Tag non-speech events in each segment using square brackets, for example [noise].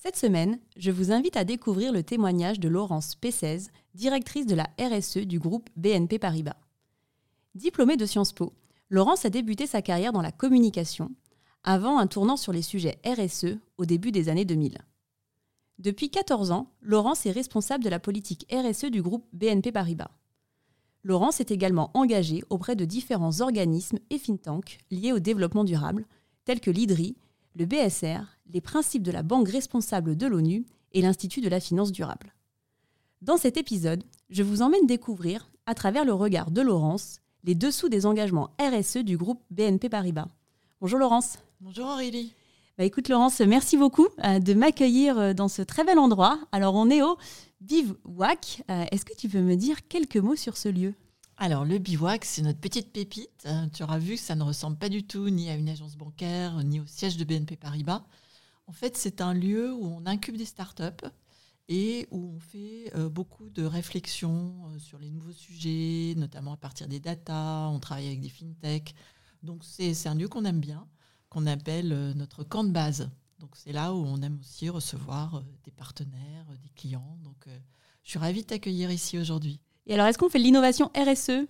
Cette semaine, je vous invite à découvrir le témoignage de Laurence Pessez, directrice de la RSE du groupe BNP Paribas. Diplômée de Sciences Po, Laurence a débuté sa carrière dans la communication, avant un tournant sur les sujets RSE au début des années 2000. Depuis 14 ans, Laurence est responsable de la politique RSE du groupe BNP Paribas. Laurence est également engagée auprès de différents organismes et think tanks liés au développement durable, tels que l'IDRI, le BSR, les principes de la Banque responsable de l'ONU et l'Institut de la finance durable. Dans cet épisode, je vous emmène découvrir, à travers le regard de Laurence, les dessous des engagements RSE du groupe BNP Paribas. Bonjour Laurence. Bonjour Aurélie. Bah écoute Laurence, merci beaucoup euh, de m'accueillir euh, dans ce très bel endroit. Alors on est au Bivouac. Euh, est-ce que tu peux me dire quelques mots sur ce lieu? Alors, le bivouac, c'est notre petite pépite. tu auras vu que ça ne ressemble pas du tout ni à une agence bancaire, ni au siège de BNP Paribas. En fait, c'est un lieu où on incube des startups et où on fait beaucoup de réflexions sur les nouveaux sujets, notamment à partir des data. On travaille avec des fintechs. Donc, c'est un lieu qu'on aime bien qu'on appelle euh, notre camp de base. Donc c'est là où on aime aussi recevoir euh, des partenaires, euh, des clients. Donc je suis ravie de t'accueillir ici aujourd'hui. Et alors est-ce qu'on fait de l'innovation RSE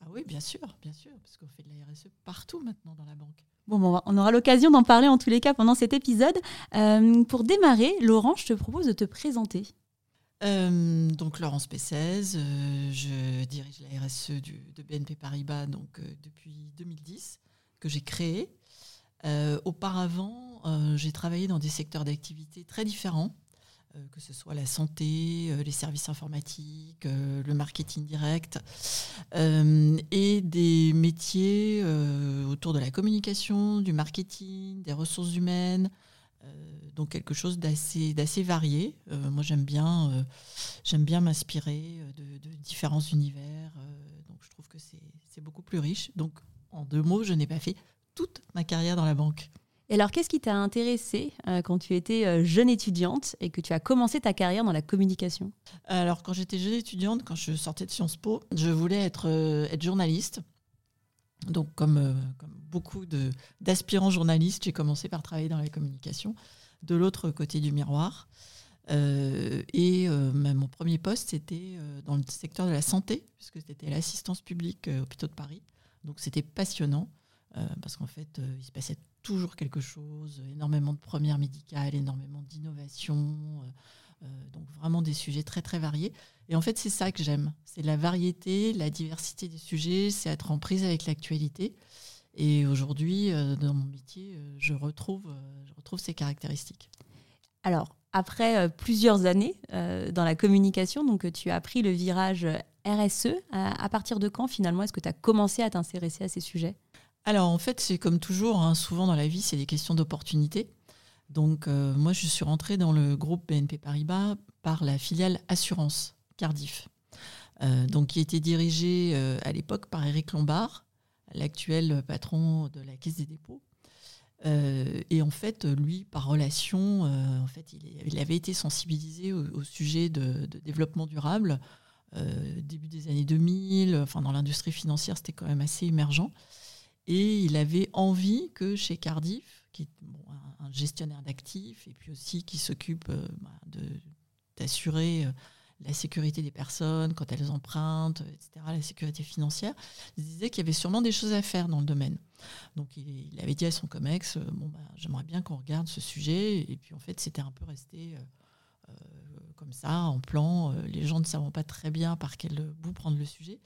Ah oui, bien sûr, bien sûr, parce qu'on fait de la RSE partout maintenant dans la banque. Bon, bon on aura l'occasion d'en parler en tous les cas pendant cet épisode. pour démarrer, Laurent, je te propose de te présenter. donc Laurence Pessez, je dirige la RSE du, de BNP Paribas donc, depuis 2010, que j'ai créé. Euh, auparavant, euh, j'ai travaillé dans des secteurs d'activité très différents, euh, que ce soit la santé, les services informatiques, le marketing direct, et des métiers autour de la communication, du marketing, des ressources humaines, donc quelque chose d'assez varié. moi, j'aime bien j'aime bien m'inspirer de, différents univers. donc, je trouve que c'est beaucoup plus riche. Donc, en deux mots, je n'ai pas fait toute ma carrière dans la banque. Et alors, qu'est-ce qui t'a intéressé euh, quand tu étais euh, jeune étudiante et que tu as commencé ta carrière dans la communication? Alors, quand j'étais jeune étudiante, quand je sortais de Sciences Po, je voulais être, euh, journaliste. Donc, comme, beaucoup d'aspirants journalistes, j'ai commencé par travailler dans la communication, de l'autre côté du miroir. et mon premier poste, c'était dans le secteur de la santé, puisque c'était l'assistance publique au hôpitaux de Paris. Donc, c'était passionnant. Parce qu'en fait, il se passait toujours quelque chose, énormément de premières médicales, énormément d'innovations, euh, donc vraiment des sujets très très variés. Et en fait, c'est ça que j'aime, c'est la variété, la diversité des sujets, c'est être en prise avec l'actualité. Et aujourd'hui, dans mon métier, je retrouve, je retrouve ces caractéristiques. Alors, après plusieurs années dans la communication, donc tu as pris le virage RSE. à partir de quand finalement est-ce que tu as commencé à t'intéresser à ces sujets? Alors en fait, c'est comme toujours, hein, souvent dans la vie, c'est des questions d'opportunité. Donc euh, moi, je suis rentrée dans le groupe BNP Paribas par la filiale Assurance Cardiff, euh, donc qui était dirigée euh, à l'époque par Éric Lombard, l'actuel patron de la Caisse des dépôts. et en fait, lui, par relation, en fait, il, avait été sensibilisé au, sujet de, de, développement durable. début des années 2000, enfin dans l'industrie financière, c'était quand même assez émergent. Et il avait envie que chez Cardiff, qui est un, gestionnaire d'actifs et puis aussi qui s'occupe euh, bah, d'assurer euh, la sécurité des personnes quand elles empruntent, etc., la sécurité financière, il disait qu'il y avait sûrement des choses à faire dans le domaine. Donc il, avait dit à son COMEX, euh, bon, bah, j'aimerais bien qu'on regarde ce sujet. Et puis en fait, c'était un peu resté comme ça, en plan, les gens ne savant pas très bien par quel bout prendre le sujet.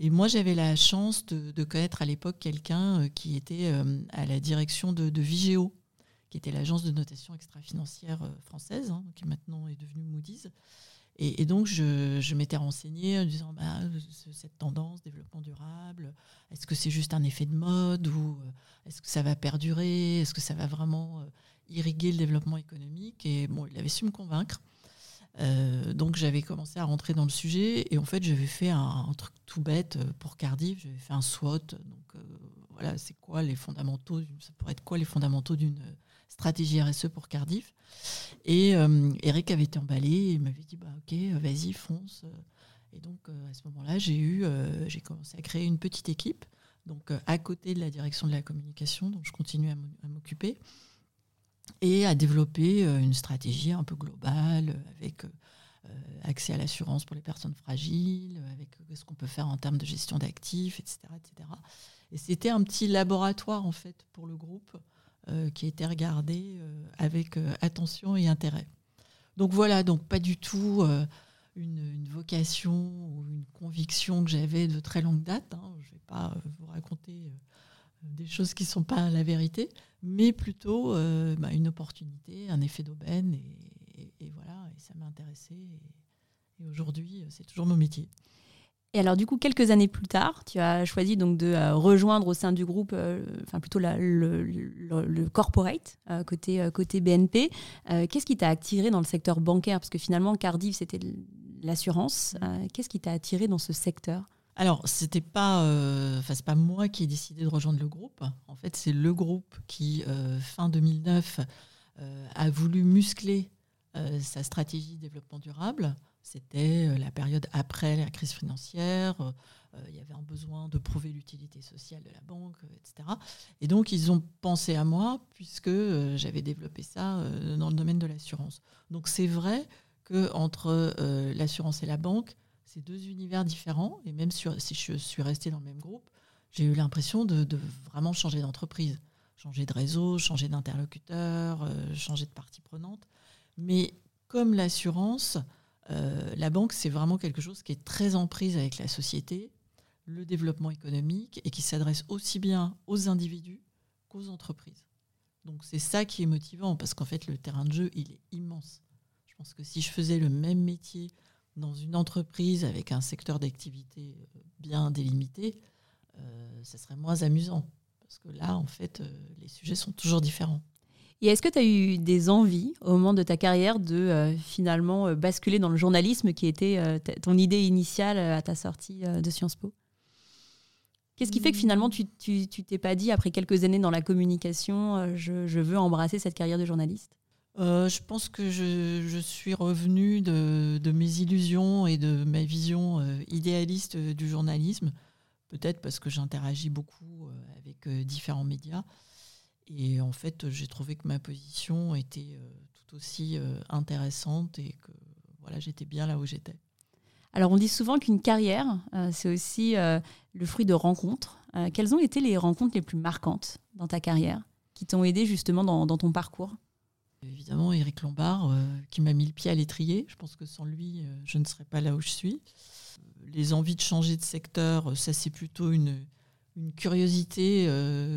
Et moi, j'avais la chance de, connaître à l'époque quelqu'un euh, qui était euh, à la direction de, Vigéo, qui était l'agence de notation extra-financière euh, française, hein, qui maintenant est devenue Moody's. Et, donc, je, m'étais renseignée en disant bah, cette tendance, développement durable, est-ce que c'est juste un effet de mode ou est-ce que ça va perdurer? Est-ce que ça va vraiment irriguer le développement économique? Et bon, il avait su me convaincre. Donc j'avais commencé à rentrer dans le sujet et en fait j'avais fait un, truc tout bête pour Cardiff, j'avais fait un SWOT. Donc voilà, c'est quoi les fondamentaux, ça pourrait être quoi les fondamentaux d'une stratégie RSE pour Cardiff? Et Eric avait été emballé et m'avait dit bah ok vas-y fonce. Et donc à ce moment-là j'ai eu j'ai commencé à créer une petite équipe donc à côté de la direction de la communication, donc je continue à m'occuper et à développer euh, une stratégie un peu globale avec euh, accès à l'assurance pour les personnes fragiles, avec euh, ce qu'on peut faire en termes de gestion d'actifs, etc., etc. Et c'était un petit laboratoire en fait pour le groupe qui a été regardé avec attention et intérêt. Donc voilà, donc pas du tout une, vocation ou une conviction que j'avais de très longue date. Hein. Je ne vais pas vous raconter des choses qui ne sont pas la vérité, mais plutôt euh, bah, une opportunité, un effet d'aubaine, et, voilà, et ça m'a intéressé. Et, aujourd'hui, c'est toujours mon métier. Et alors, du coup, quelques années plus tard, tu as choisi donc de euh, rejoindre au sein du groupe, euh, enfin plutôt le, corporate côté, côté BNP. Qu'est-ce qui t'a attiré dans le secteur bancaire? Parce que finalement, Cardiff, c'était l'assurance. Qu'est-ce qui t'a attiré dans ce secteur? Alors, c'était pas, euh, pas moi qui ai décidé de rejoindre le groupe. En fait, c'est le groupe qui, euh, fin 2009, euh, a voulu muscler sa stratégie de développement durable. C'était la période après la crise financière. il y avait un besoin de prouver l'utilité sociale de la banque, etc. Et donc, ils ont pensé à moi puisque j'avais développé ça dans le domaine de l'assurance. Donc, c'est vrai que entre l'assurance et la banque, c'est deux univers différents. Et même si je suis restée dans le même groupe, j'ai eu l'impression de, vraiment changer d'entreprise, changer de réseau, changer d'interlocuteur, euh, changer de partie prenante. Mais comme l'assurance, euh, la banque, c'est vraiment quelque chose qui est très en prise avec la société, le développement économique, et qui s'adresse aussi bien aux individus qu'aux entreprises. Donc c'est ça qui est motivant, parce qu'en fait, le terrain de jeu, il est immense. Je pense que si je faisais le même métier dans une entreprise avec un secteur d'activité euh, bien délimité, euh, ça serait moins amusant. Parce que là, en fait, euh, les sujets sont toujours différents. Et est-ce que tu as eu des envies au moment de ta carrière de finalement basculer dans le journalisme qui était ton idée initiale à ta sortie de Sciences Po? Qu'est-ce qui fait que finalement tu, tu, t'es pas dit après quelques années dans la communication, je veux embrasser cette carrière de journaliste? Euh, je pense que je, suis revenue de, mes illusions et de ma vision euh, idéaliste du journalisme, peut-être parce que j'interagis beaucoup euh, avec différents médias. Et en fait, j'ai trouvé que ma position était tout aussi intéressante et que voilà, j'étais bien là où j'étais. Alors, on dit souvent qu'une carrière, c'est aussi le fruit de rencontres. quelles ont été les rencontres les plus marquantes dans ta carrière qui t'ont aidé justement dans ton parcours? Évidemment, Éric Lombard, euh, qui m'a mis le pied à l'étrier. Je pense que sans lui, euh, je ne serais pas là où je suis. Les envies de changer de secteur, euh, ça c'est plutôt une, une curiosité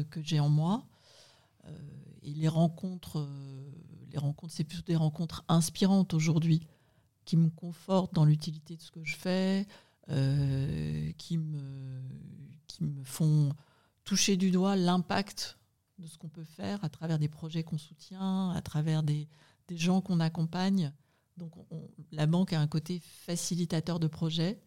que j'ai en moi. et les rencontres, les rencontres, c'est plutôt des rencontres inspirantes aujourd'hui, qui me confortent dans l'utilité de ce que je fais, qui, me, qui me font toucher du doigt l'impact de ce qu'on peut faire à travers des projets qu'on soutient, à travers des, des gens qu'on accompagne. Donc la banque a un côté facilitateur de projets.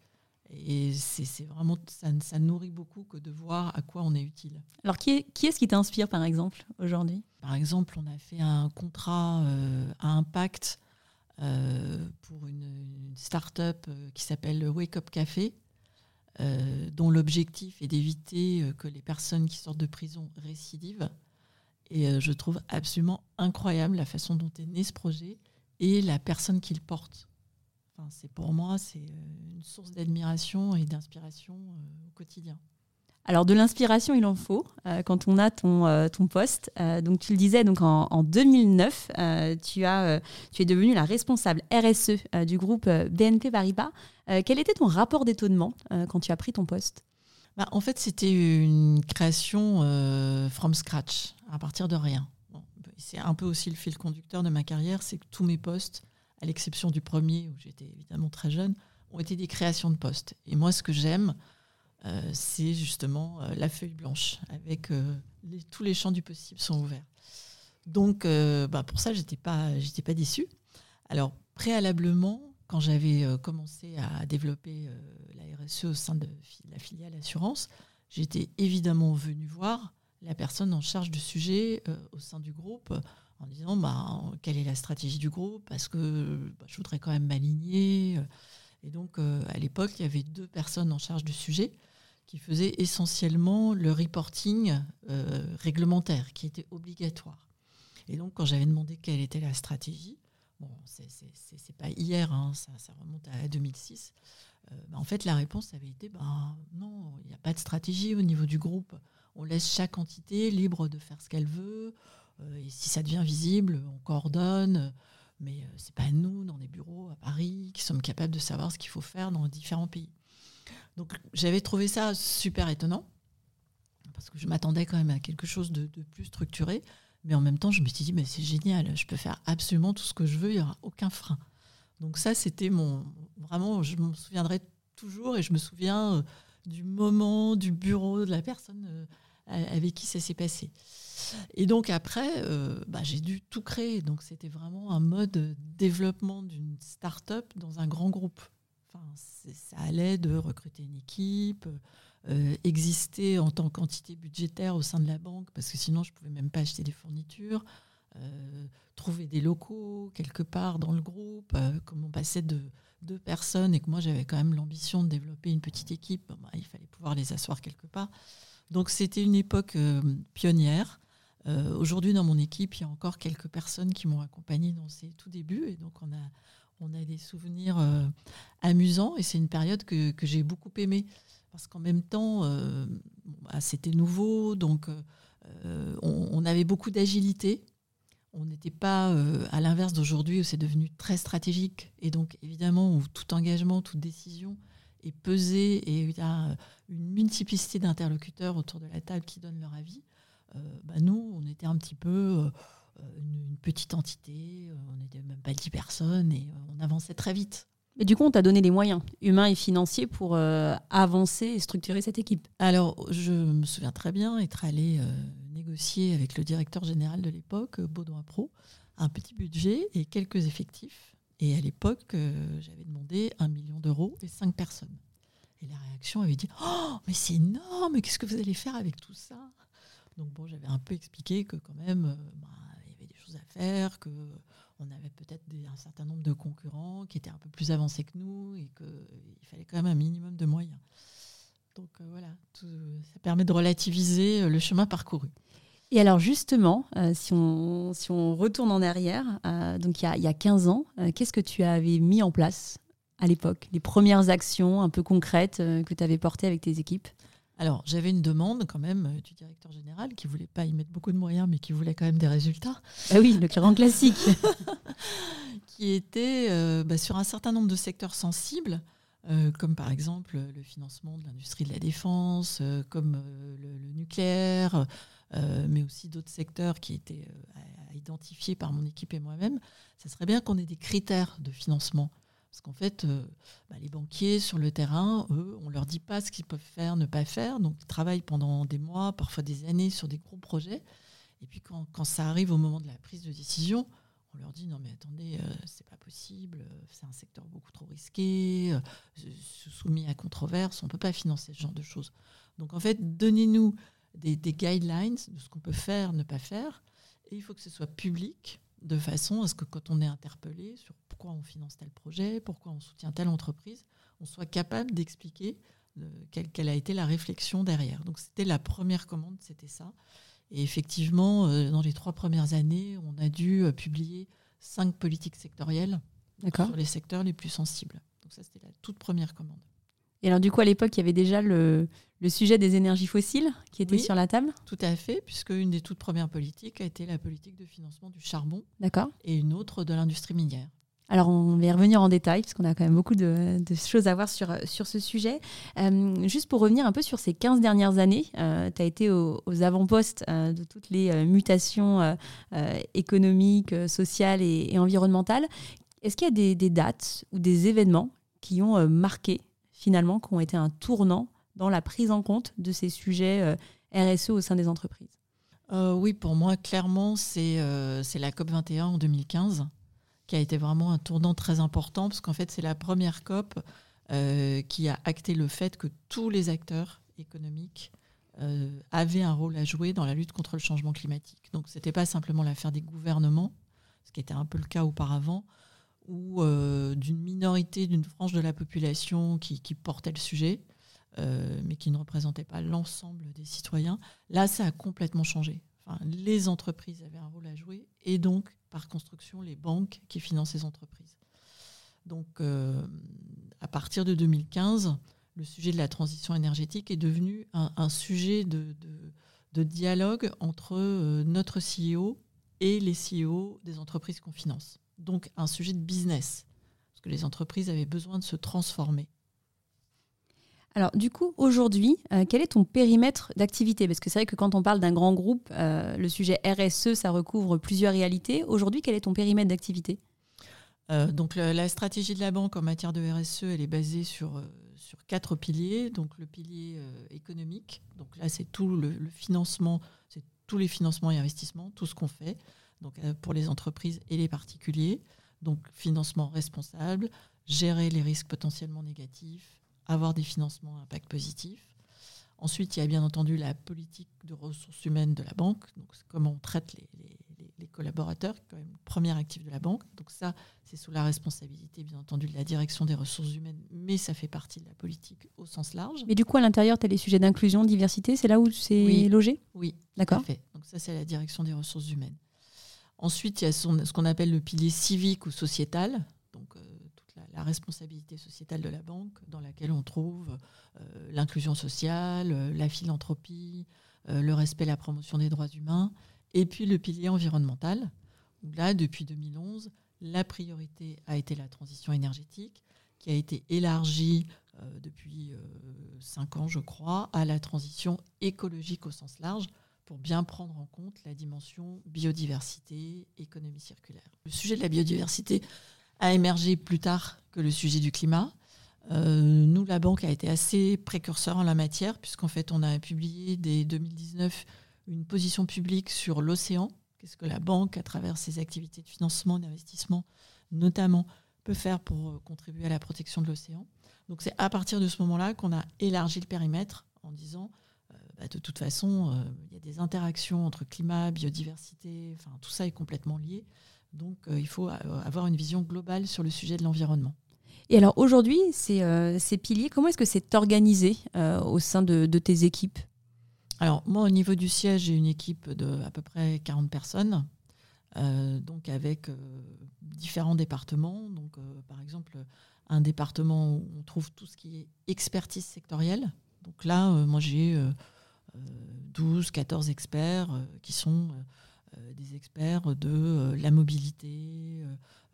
Et c'est vraiment, ça, ça, nourrit beaucoup que de voir à quoi on est utile. Alors, qui est-ce qui, est qui t'inspire, par exemple, aujourd'hui? Par exemple, on a fait un contrat euh, à impact euh, pour une, une start-up euh, qui s'appelle Wake Up Café, dont l'objectif est d'éviter que les personnes qui sortent de prison récidivent. Et euh, je trouve absolument incroyable la façon dont est né ce projet et la personne qui le porte. Enfin, c'est pour moi, c'est euh, une source d'admiration et d'inspiration euh, au quotidien. Alors de l'inspiration, il en faut quand on a ton, ton poste. donc tu le disais, donc en, 2009, tu, as, tu es devenue la responsable RSE du groupe BNP Paribas. quel était ton rapport d'étonnement quand tu as pris ton poste? Bah, En fait, c'était une création from scratch à partir de rien. c'est un peu aussi le fil conducteur de ma carrière, c'est que tous mes postes, à l'exception du premier où j'étais évidemment très jeune, ont été des créations de postes. Et moi, ce que j'aime, euh, c'est justement euh, la feuille blanche, avec euh, tous les champs du possible sont ouverts. Donc, bah, pour ça, j'étais pas, pas déçue. Alors, préalablement, quand j'avais commencé à développer la RSE au sein de la filiale assurance, j'étais évidemment venu voir la personne en charge du sujet euh, au sein du groupe en disant bah, quelle est la stratégie du groupe? Parce que bah, je voudrais quand même m'aligner. Et donc, à l'époque, il y avait deux personnes en charge du sujet qui faisaient essentiellement le reporting réglementaire qui était obligatoire. Et donc, quand j'avais demandé quelle était la stratégie, bon, c'est pas hier, hein, ça, remonte à 2006. Euh, bah, en fait, la réponse avait été ben, non, il n'y a pas de stratégie au niveau du groupe. On laisse chaque entité libre de faire ce qu'elle veut. Euh, et si ça devient visible, on coordonne. Mais euh, c'est pas nous, dans des bureaux à Paris, qui sommes capables de savoir ce qu'il faut faire dans différents pays. Donc j'avais trouvé ça super étonnant, parce que je m'attendais quand même à quelque chose de plus structuré. Mais en même temps, je me suis dit, mais c'est génial, je peux faire absolument tout ce que je veux, il n'y aura aucun frein. Donc ça, c'était mon... Vraiment, je me souviendrai toujours et je me souviens euh, du moment, du bureau, de la personne avec qui ça s'est passé. Et donc après, euh, bah, j'ai dû tout créer. Donc c'était vraiment un mode développement d'une start-up dans un grand groupe. Enfin, ça allait de recruter une équipe, euh, exister en tant qu'entité budgétaire au sein de la banque, parce que sinon je ne pouvais même pas acheter des fournitures, euh, trouver des locaux quelque part dans le groupe, comme on passait de deux personnes et que moi j'avais quand même l'ambition de développer une petite équipe, bah, il fallait pouvoir les asseoir quelque part. Donc c'était une époque pionnière. Aujourd'hui, dans mon équipe, il y a encore quelques personnes qui m'ont accompagné dans ces tout débuts. Et donc, on a, on a des souvenirs amusants. Et c'est une période que, que j'ai beaucoup aimée parce qu'en même temps, euh, bah, c'était nouveau, donc euh, on, avait beaucoup d'agilité. On n'était pas euh, à l'inverse d'aujourd'hui où c'est devenu très stratégique. Et donc, évidemment, où tout engagement, toute décision est pesée et il y a une multiplicité d'interlocuteurs autour de la table qui donnent leur avis. Bah, nous, on était un petit peu une, petite entité, on n'était même pas 10 personnes et on avançait très vite. Mais du coup, on t'a donné les moyens humains et financiers pour euh, avancer et structurer cette équipe. Alors, je me souviens très bien être allé euh, négocier avec le directeur général de l'époque, Baudouin Pro, un petit budget et quelques effectifs. Et à l'époque, euh, j'avais demandé un million d'euros et cinq personnes. Et la réaction avait dit Oh, mais c'est énorme, qu'est-ce que vous allez faire avec tout ça? Donc, bon, j'avais un peu expliqué que quand même, bah, il y avait des choses à faire, que on avait peut-être un certain nombre de concurrents qui étaient un peu plus avancés que nous et qu'il fallait quand même un minimum de moyens. Donc euh, voilà, ça permet de relativiser euh, le chemin parcouru. Et alors justement, euh, si, on, si on retourne en arrière, donc il y, y, a, 15 ans, qu'est-ce que tu avais mis en place à l'époque? Les premières actions un peu concrètes que tu avais portées avec tes équipes? Alors, j'avais une demande quand même euh, du directeur général qui voulait pas y mettre beaucoup de moyens, mais qui voulait quand même des résultats. Ah oui, le grand classique. [laughs] qui était euh, bah, sur un certain nombre de secteurs sensibles, euh, comme par exemple le financement de l'industrie de la défense, comme le, nucléaire, mais aussi d'autres secteurs qui étaient à identifier par mon équipe et moi-même. Ça serait bien qu'on ait des critères de financement parce qu'en fait, euh, bah, les banquiers sur le terrain, eux, on ne leur dit pas ce qu'ils peuvent faire, ne pas faire. Donc, ils travaillent pendant des mois, parfois des années sur des gros projets. Et puis, quand, quand ça arrive au moment de la prise de décision, on leur dit non mais attendez, euh, c'est pas possible, euh, c'est un secteur beaucoup trop risqué, soumis à controverse, on peut pas financer ce genre de choses. Donc en fait, donnez-nous des, des, guidelines de ce qu'on peut faire, ne pas faire, et il faut que ce soit public de façon à ce que quand on est interpellé sur pourquoi on finance tel projet, pourquoi on soutient telle entreprise, on soit capable d'expliquer euh, quelle, a été la réflexion derrière. Donc c'était la première commande, c'était ça. Et effectivement, euh, dans les trois premières années, on a dû euh, publier cinq politiques sectorielles sur les secteurs les plus sensibles. Donc ça, c'était la toute première commande. Et alors du coup, à l'époque, il y avait déjà le, sujet des énergies fossiles qui était sur la table? Tout à fait, puisque une des toutes premières politiques a été la politique de financement du charbon. D'accord. Et une autre de l'industrie minière. Alors, on va y revenir en détail, parce qu'on a quand même beaucoup de, choses à voir sur, sur ce sujet. Euh, juste pour revenir un peu sur ces 15 dernières années, euh, tu as été aux, avant-postes euh, de toutes les mutations économiques, sociales et, environnementales. Est-ce qu'il y a des, des, dates ou des événements qui ont marqué finalement, qui ont été un tournant dans la prise en compte de ces sujets euh, RSE au sein des entreprises euh, Oui, pour moi, clairement, c'est euh, la COP21 en 2015 qui a été vraiment un tournant très important, parce qu'en fait, c'est la première COP qui a acté le fait que tous les acteurs économiques avaient un rôle à jouer dans la lutte contre le changement climatique. Donc, ce n'était pas simplement l'affaire des gouvernements, ce qui était un peu le cas auparavant, ou d'une minorité, d'une frange de la population qui, portait le sujet. Euh, mais qui ne représentait pas l'ensemble des citoyens. Là, ça a complètement changé. les entreprises avaient un rôle à jouer et donc, par construction, les banques qui financent ces entreprises. Donc, euh, à partir de 2015, le sujet de la transition énergétique est devenu un, sujet de, dialogue entre euh, notre CEO et les CEO des entreprises qu'on finance. Donc, un sujet de business, parce que les entreprises avaient besoin de se transformer. Alors du coup, aujourd'hui, euh, quel est ton périmètre d'activité? Parce que c'est vrai que quand on parle d'un grand groupe, euh, le sujet RSE, ça recouvre plusieurs réalités. Aujourd'hui, quel est ton périmètre d'activité? Euh, donc la stratégie de la banque en matière de RSE, elle est basée sur, sur quatre piliers. Donc le pilier économique, donc là c'est tout le, financement, c'est tous les financements et investissements, tout ce qu'on fait, donc pour les entreprises et les particuliers. Donc financement responsable, gérer les risques potentiellement négatifs, avoir des financements à impact positif. Ensuite, il y a bien entendu la politique de ressources humaines de la banque, donc comment on traite les, collaborateurs, quand même premier actif de la banque. Donc ça, c'est sous la responsabilité, bien entendu, de la direction des ressources humaines, mais ça fait partie de la politique au sens large. Mais du coup, à l'intérieur, tu as les sujets d'inclusion, diversité, c'est là où c'est logé? Oui, d'accord. Donc ça, c'est la direction des ressources humaines. Ensuite, il y a ce qu'on appelle le pilier civique ou sociétal, donc euh, la responsabilité sociétale de la banque, dans laquelle on trouve euh, l'inclusion sociale, euh, la philanthropie, le respect, la promotion des droits humains, et puis le pilier environnemental, là, depuis 2011, la priorité a été la transition énergétique, qui a été élargie depuis cinq ans, je crois, à la transition écologique au sens large, pour bien prendre en compte la dimension biodiversité, économie circulaire. Le sujet de la biodiversité a émergé plus tard que le sujet du climat. Euh, nous, la banque a été assez précurseur en la matière, puisqu'en fait, on a publié dès 2019 une position publique sur l'océan. Qu'est-ce que la banque, à travers ses activités de financement, d'investissement, notamment, peut faire pour euh, contribuer à la protection de l'océan. Donc, c'est à partir de ce moment-là qu'on a élargi le périmètre en disant bah, de toute façon, il y a des interactions entre climat, biodiversité, enfin, tout ça est complètement lié. Donc, euh, il faut euh, avoir une vision globale sur le sujet de l'environnement. Et alors aujourd'hui, ces, euh, ces, piliers, comment est-ce que c'est organisé au sein de, tes équipes? Alors moi, au niveau du siège, j'ai une équipe de à peu près 40 personnes, donc avec différents départements. Donc par exemple, un département où on trouve tout ce qui est expertise sectorielle. Donc là, moi j'ai 12, 14 experts qui sont euh, des experts de euh, la mobilité,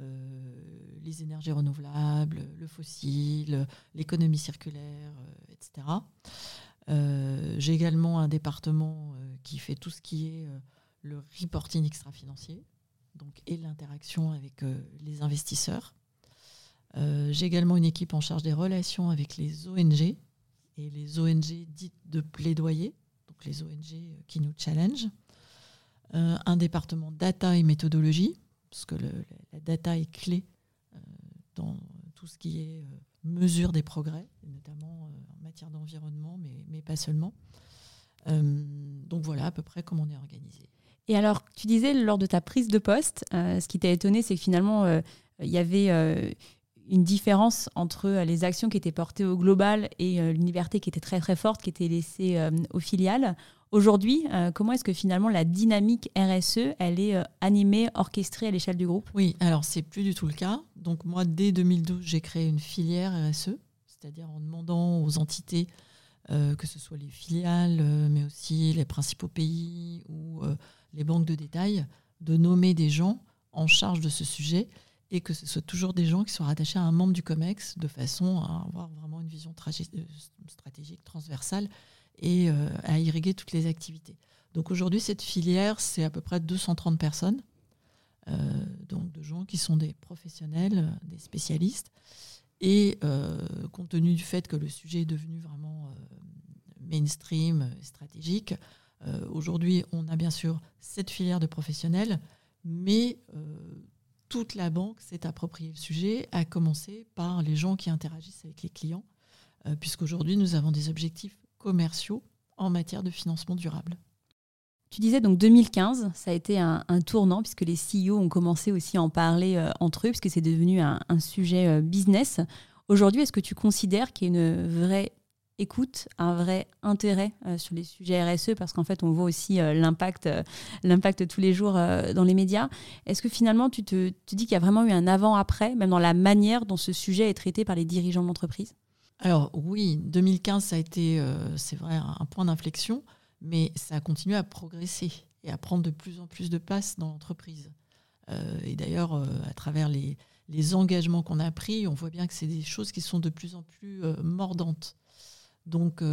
euh, les énergies renouvelables, le fossile, l'économie circulaire, etc. J'ai également un département qui fait tout ce qui est le reporting extra-financier donc, et l'interaction avec les investisseurs. J'ai également une équipe en charge des relations avec les ONG et les ONG dites de plaidoyer, les ONG qui nous challenge. Euh, un département data et méthodologie, parce que la data est clé euh, dans tout ce qui est euh, mesure des progrès, notamment en matière d'environnement, mais, mais, pas seulement. donc voilà à peu près comment on est organisé. Et alors, tu disais lors de ta prise de poste, ce qui t'a étonné, c'est que finalement, il y avait une différence entre les actions qui étaient portées au global et une liberté qui était très très forte, qui était laissée aux filiales. Aujourd'hui, euh, comment est-ce que finalement la dynamique RSE, elle est euh, animée, orchestrée à l'échelle du groupe? Oui, alors c'est plus du tout le cas. Donc moi, dès 2012, j'ai créé une filière RSE, c'est-à-dire en demandant aux entités, euh, que ce soit les filiales, mais aussi les principaux pays ou les banques de détail, de nommer des gens en charge de ce sujet et que ce soit toujours des gens qui soient rattachés à un membre du COMEX de façon à avoir vraiment une vision stratégique transversale et euh, à irriguer toutes les activités. Donc aujourd'hui, cette filière, c'est à peu près 230 personnes, euh, donc de gens qui sont des professionnels, des spécialistes. Et euh, compte tenu du fait que le sujet est devenu vraiment mainstream, stratégique, aujourd'hui, on a bien sûr cette filière de professionnels, mais toute la banque s'est approprié le sujet, à commencer par les gens qui interagissent avec les clients, euh, puisqu'aujourd'hui, nous avons des objectifs commerciaux en matière de financement durable. Tu disais donc 2015, ça a été un, tournant puisque les CEO ont commencé aussi à en parler euh, entre eux, puisque c'est devenu un, sujet euh, business. Aujourd'hui, est-ce que tu considères qu'il y a une vraie écoute, un vrai intérêt euh, sur les sujets RSE parce qu'en fait, on voit aussi l'impact, l'impact tous les jours dans les médias. Est-ce que finalement, tu te dis qu'il y a vraiment eu un avant-après, même dans la manière dont ce sujet est traité par les dirigeants de l'entreprise? Alors oui, 2015, ça a été, c'est vrai, un point d'inflexion mais ça a continué à progresser et à prendre de plus en plus de place dans l'entreprise. Euh, et d'ailleurs, euh, à travers les, engagements qu'on a pris, on voit bien que c'est des choses qui sont de plus en plus euh, mordantes. Donc,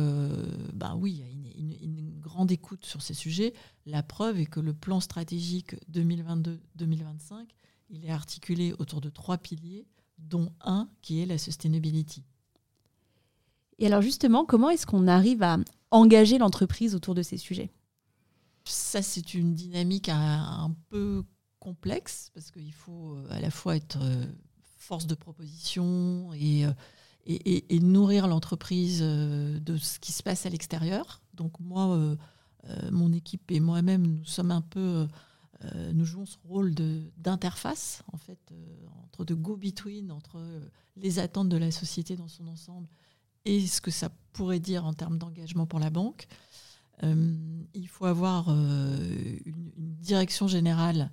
bah oui, il y a une, grande écoute sur ces sujets. La preuve est que le plan stratégique 2022-2025, il est articulé autour de trois piliers, dont un qui est la sustainability. Et alors justement, comment est-ce qu'on arrive à engager l'entreprise autour de ces sujets? Ça, c'est une dynamique un, peu complexe parce qu'il faut euh, à la fois être euh, force de proposition euh, et, nourrir l'entreprise de ce qui se passe à l'extérieur. Donc moi, mon équipe et moi-même, nous sommes un peu... nous jouons ce rôle d'interface, en fait, entre de go-between, entre les attentes de la société dans son ensemble et ce que ça pourrait dire en termes d'engagement pour la banque. Euh, il faut avoir euh, une, direction générale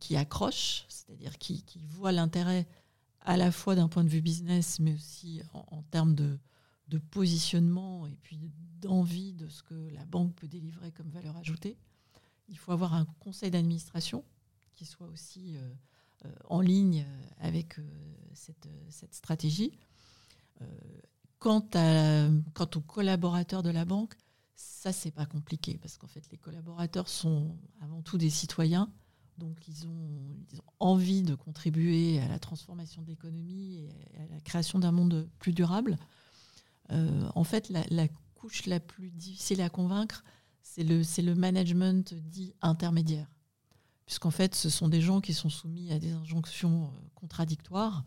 qui, accroche, c'est-à-dire qui, voit l'intérêt à la fois d'un point de vue business, mais aussi en, termes de, positionnement et puis d'envie de ce que la banque peut délivrer comme valeur ajoutée. Il faut avoir un conseil d'administration qui soit aussi euh, en ligne avec cette, cette, stratégie. Quant aux collaborateurs de la banque, ça, c'est pas compliqué parce qu'en fait, les collaborateurs sont avant tout des citoyens. Donc, ils ont, envie de contribuer à la transformation de l'économie et à la création d'un monde plus durable. Euh, en fait, la, couche la plus difficile à convaincre, c'est le, management dit intermédiaire. Puisqu'en fait, ce sont des gens qui sont soumis à des injonctions euh, contradictoires.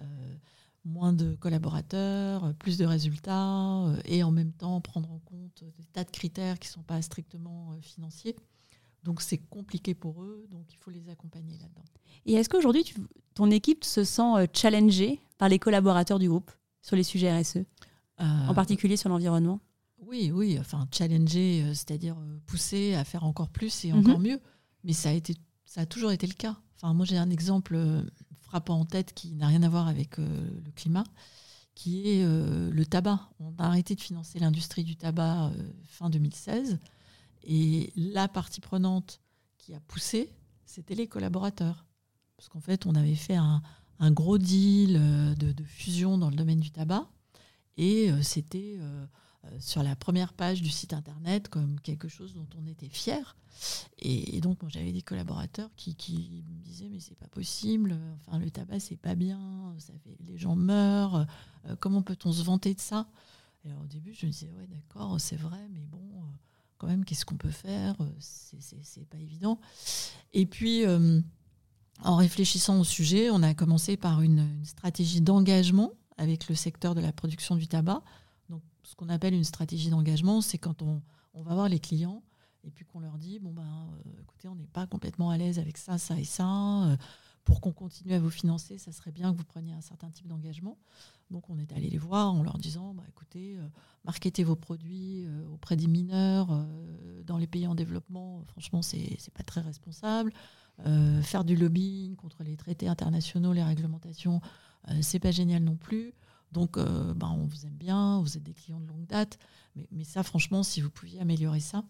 Euh, moins de collaborateurs, plus de résultats, et en même temps prendre en compte des tas de critères qui ne sont pas strictement financiers. Donc c'est compliqué pour eux, donc il faut les accompagner là-dedans. Et est-ce qu'aujourd'hui, ton équipe se sent euh, challengée par les collaborateurs du groupe sur les sujets RSE, en particulier sur l'environnement? Oui, oui, enfin challenger, c'est-à-dire pousser à faire encore plus et encore mhm. mieux. Mais ça a, été, ça a toujours été le cas. Enfin, moi j'ai un exemple en tête qui n'a rien à voir avec euh, le climat, qui est euh, le tabac. On a arrêté de financer l'industrie du tabac euh, fin 2016. Et la partie prenante qui a poussé, c'était les collaborateurs. Parce qu'en fait, on avait fait un, gros deal de, fusion dans le domaine du tabac. Et c'était sur la première page du site internet comme quelque chose dont on était fier. Et, donc, j'avais des collaborateurs qui, me disaient Mais c'est pas possible, enfin, le tabac, c'est pas bien, ça fait, les gens meurent, euh, comment peut-on se vanter de ça? Et au début, je me disais Ouais, d'accord, c'est vrai, mais bon, euh, qu'est-ce qu'on peut faire C'est pas évident. Et puis, euh, en réfléchissant au sujet, on a commencé par une, une stratégie d'engagement avec le secteur de la production du tabac. Donc, ce qu'on appelle une stratégie d'engagement, c'est quand on, on va voir les clients et puis qu'on leur dit bon ben euh, écoutez on n'est pas complètement à l'aise avec ça ça et ça euh, pour qu'on continue à vous financer ça serait bien que vous preniez un certain type d'engagement. Donc on est allé les voir en leur disant bah, écoutez euh, marketez vos produits auprès des mineurs dans les pays en développement. Franchement c'est pas très responsable. Faire du lobbying contre les traités internationaux les réglementations c'est pas génial non plus. Donc, ben, on vous aime bien, vous êtes des clients de longue date, mais, mais ça, franchement, si vous pouviez améliorer ça,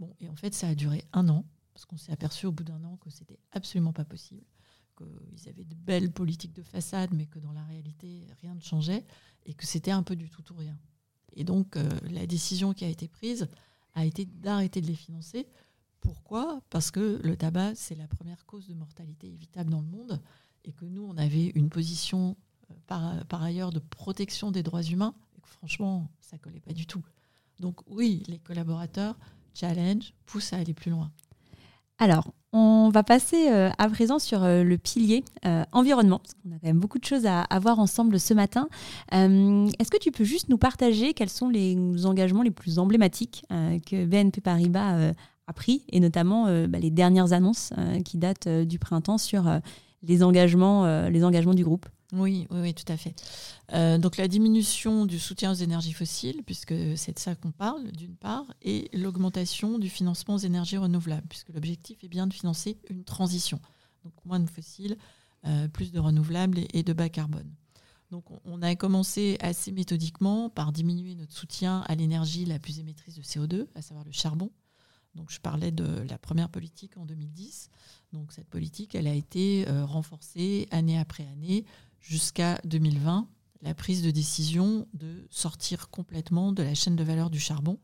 Bon, et en fait, ça a duré un an, parce qu'on s'est aperçu au bout d'un an que c'était absolument pas possible, qu'ils avaient de belles politiques de façade, mais que dans la réalité, rien ne changeait, et que c'était un peu du tout ou rien. Et donc, euh, la décision qui a été prise a été d'arrêter de les financer. Pourquoi? Parce que le tabac, c'est la première cause de mortalité évitable dans le monde, et que nous, on avait une position euh, par, par ailleurs de protection des droits humains, et que franchement, ça collait pas du tout. Donc oui, les collaborateurs challenge pousse à aller plus loin. Alors, on va passer euh, à présent sur euh, le pilier euh, environnement, parce qu'on a quand même beaucoup de choses à, voir ensemble ce matin. Est-ce que tu peux juste nous partager quels sont les engagements les plus emblématiques que BNP Paribas a pris, et notamment bah, les dernières annonces qui datent du printemps sur les, engagements, les engagements du groupe oui, oui, oui, tout à fait. Euh, donc la diminution du soutien aux énergies fossiles, puisque c'est de ça qu'on parle, d'une part, et l'augmentation du financement aux énergies renouvelables, puisque l'objectif est bien de financer une transition. Donc moins de fossiles, euh, plus de renouvelables et, de bas carbone. Donc on a commencé assez méthodiquement par diminuer notre soutien à l'énergie la plus émettrice de CO2, à savoir le charbon. Donc je parlais de la première politique en 2010. Donc cette politique, elle a été euh, renforcée année après année jusqu'à 2020 la prise de décision de sortir complètement de la chaîne de valeur du charbon,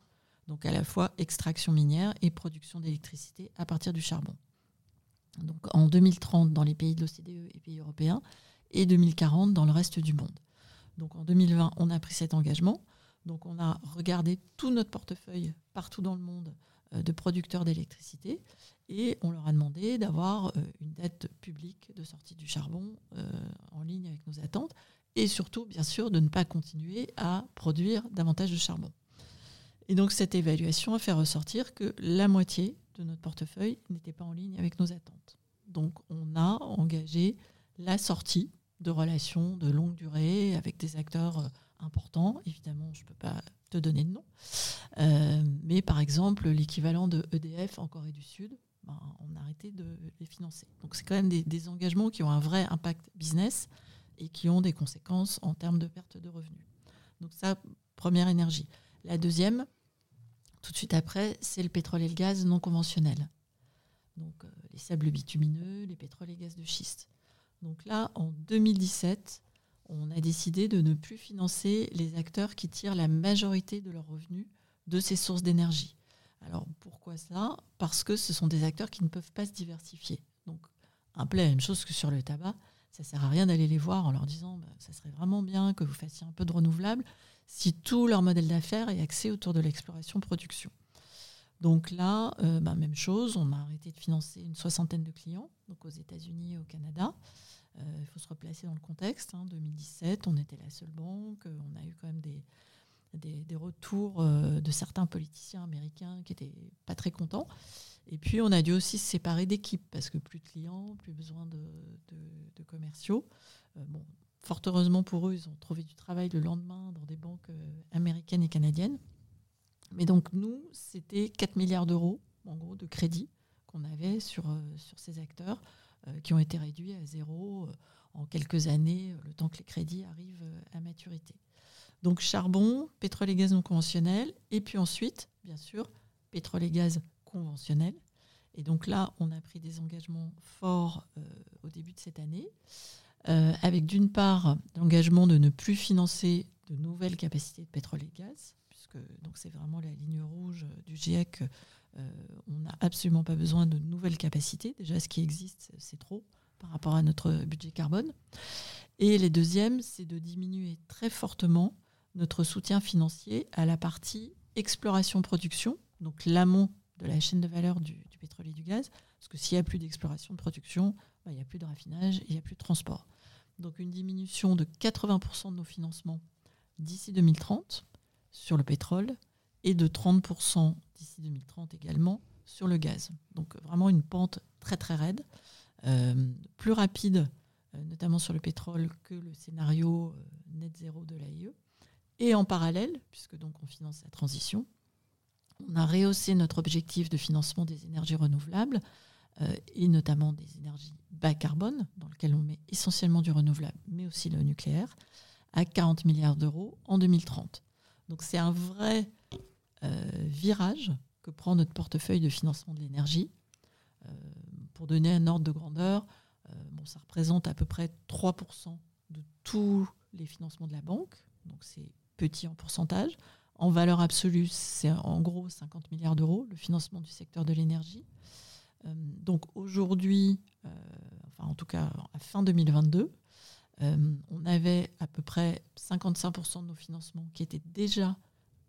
donc à la fois extraction minière et production d'électricité à partir du charbon. Donc en 2030 dans les pays de l'OCDE et pays européens et 2040 dans le reste du monde. Donc en 2020, on a pris cet engagement. Donc on a regardé tout notre portefeuille partout dans le monde de producteurs d'électricité et on leur a demandé d'avoir euh, une dette publique de sortie du charbon euh, en ligne avec nos attentes et surtout, bien sûr, de ne pas continuer à produire davantage de charbon. Et donc cette évaluation a fait ressortir que la moitié de notre portefeuille n'était pas en ligne avec nos attentes. Donc on a engagé la sortie de relations de longue durée avec des acteurs importants. Évidemment, je ne peux pas te donner de nom. Euh, mais par exemple, l'équivalent de EDF en Corée du Sud, ben, on a arrêté de les financer. Donc c'est quand même des, engagements qui ont un vrai impact business et qui ont des conséquences en termes de perte de revenus. Donc ça, première énergie. La deuxième, tout de suite après, c'est le pétrole et le gaz non conventionnel. Donc euh, les sables bitumineux, les pétroles et gaz de schiste. Donc là, en 2017, on a décidé de ne plus financer les acteurs qui tirent la majorité de leurs revenus de ces sources d'énergie. Alors pourquoi ça Parce que ce sont des acteurs qui ne peuvent pas se diversifier. Donc un peu la même chose que sur le tabac, ça ne sert à rien d'aller les voir en leur disant bah, ça serait vraiment bien que vous fassiez un peu de renouvelable si tout leur modèle d'affaires est axé autour de l'exploration-production. Donc là, euh, bah, même chose, on a arrêté de financer une soixantaine de clients, donc aux États-Unis et au Canada. Euh, il faut se replacer dans le contexte. En hein. 2017, on était la seule banque. On a eu quand même des, des, retours euh, de certains politiciens américains qui n'étaient pas très contents. Et puis, on a dû aussi se séparer d'équipes parce que plus de clients, plus besoin de, commerciaux. Euh, bon, fort heureusement pour eux, ils ont trouvé du travail le lendemain dans des banques américaines et canadiennes. Mais donc, nous, c'était 4 milliards d'euros, en gros, de crédit qu'on avait sur, sur ces acteurs. Euh, qui ont été réduits à zéro euh, en quelques années, euh, le temps que les crédits arrivent à maturité. Donc charbon, pétrole et gaz non conventionnel, et puis ensuite, bien sûr, pétrole et gaz conventionnel. Et donc là, on a pris des engagements forts au début de cette année, avec d'une part l'engagement de ne plus financer de nouvelles capacités de pétrole et gaz, puisque c'est vraiment la ligne rouge du GIEC on n'a absolument pas besoin de nouvelles capacités. Déjà, ce qui existe, c'est trop par rapport à notre budget carbone. Et les deuxièmes, c'est de diminuer très fortement notre soutien financier à la partie exploration-production, donc l'amont de la chaîne de valeur du, pétrole et du gaz, parce que s'il n'y a plus d'exploration de production, bah, il n'y a plus de raffinage il n'y a plus de transport. Donc une diminution de 80% de nos financements d'ici 2030 sur le pétrole et de 30% d'ici 2030 également sur le gaz. Donc vraiment une pente très très raide, euh, plus rapide euh, notamment sur le pétrole que le scénario euh, net zéro de l'AIE. Et en parallèle, puisque donc on finance la transition, on a rehaussé notre objectif de financement des énergies renouvelables et notamment des énergies bas carbone, dans lequel on met essentiellement du renouvelable, mais aussi le nucléaire, à 40 milliards d'euros en 2030. Donc c'est un vrai virage que prend notre portefeuille de financement de l'énergie. Euh, pour donner un ordre de grandeur, euh, bon, ça représente à peu près 3% de tous les financements de la banque, donc c'est petit en pourcentage. En valeur absolue, c'est en gros 50 milliards d'euros, le financement du secteur de l'énergie. donc aujourd'hui, enfin en tout cas à fin 2022, on avait à peu près 55% de nos financements qui étaient déjà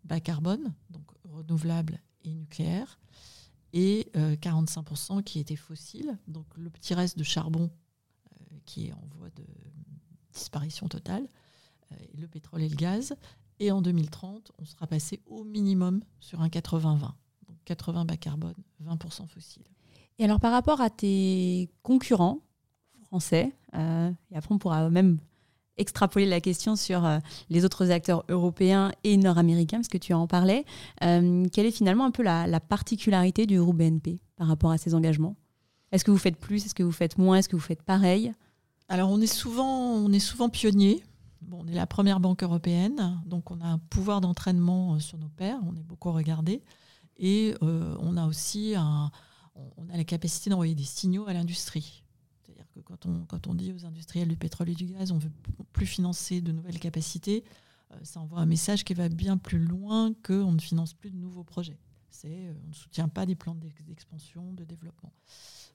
bas carbone, donc renouvelable et nucléaire. et 45% qui étaient fossiles. Donc le petit reste de charbon qui est en voie de disparition totale, le pétrole et le gaz. Et en 2030, on sera passé au minimum sur un 80-20. Donc 80 bas carbone, 20% fossiles. Et alors par rapport à tes concurrents français, euh, et après on pourra même extrapoler la question sur euh, les autres acteurs européens et nord-américains, parce que tu en parlais, euh, quelle est finalement un peu la, particularité du groupe BNP par rapport à ces engagements? Est-ce que vous faites plus? Est-ce que vous faites moins? Est-ce que vous faites pareil? Alors on est souvent, on est souvent pionnier. Bon, on est la première banque européenne, donc on a un pouvoir d'entraînement sur nos pairs, on est beaucoup regardé. Et on a aussi on a la capacité d'envoyer des signaux à l'industrie. Quand on, quand on dit aux industriels du pétrole et du gaz, on veut plus financer de nouvelles capacités, euh, ça envoie un message qui va bien plus loin qu'on ne finance plus de nouveaux projets. C'est, euh, on ne soutient pas des plans d'expansion, de développement.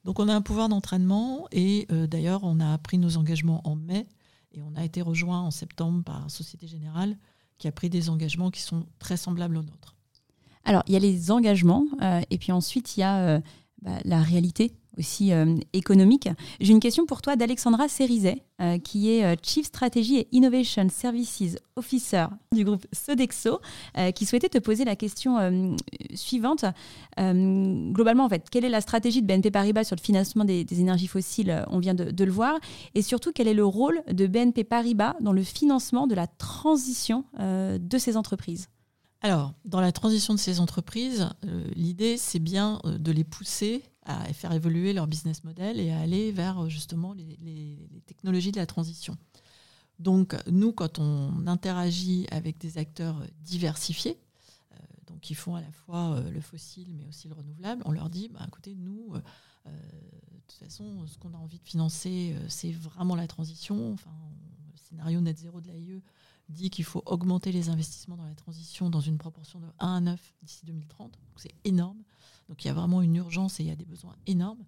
Donc on a un pouvoir d'entraînement et euh, d'ailleurs on a pris nos engagements en mai et on a été rejoint en septembre par Société Générale qui a pris des engagements qui sont très semblables aux nôtres. Alors il y a les engagements et puis ensuite il y a bah, la réalité aussi euh, économique. J'ai une question pour toi d'Alexandra Cerizet, euh, qui est euh, Chief Strategy et Innovation Services Officer du groupe Sodexo, qui souhaitait te poser la question suivante. globalement, en fait, quelle est la stratégie de BNP Paribas sur le financement des, énergies fossiles On vient de, le voir. Et surtout, quel est le rôle de BNP Paribas dans le financement de la transition de ces entreprises? Alors, dans la transition de ces entreprises, l'idée, c'est bien de les pousser à faire évoluer leur business model et à aller vers euh, justement les, technologies de la transition. Donc, nous, quand on interagit avec des acteurs diversifiés, donc qui font à la fois le fossile mais aussi le renouvelable, on leur dit, bah, écoutez, nous, de toute façon, ce qu'on a envie de financer, c'est vraiment la transition. Enfin, le scénario net zéro de l'AIE, dit qu'il faut augmenter les investissements dans la transition dans une proportion de 1 à 9 d'ici 2030. C'est énorme. Donc il y a vraiment une urgence et il y a des besoins énormes.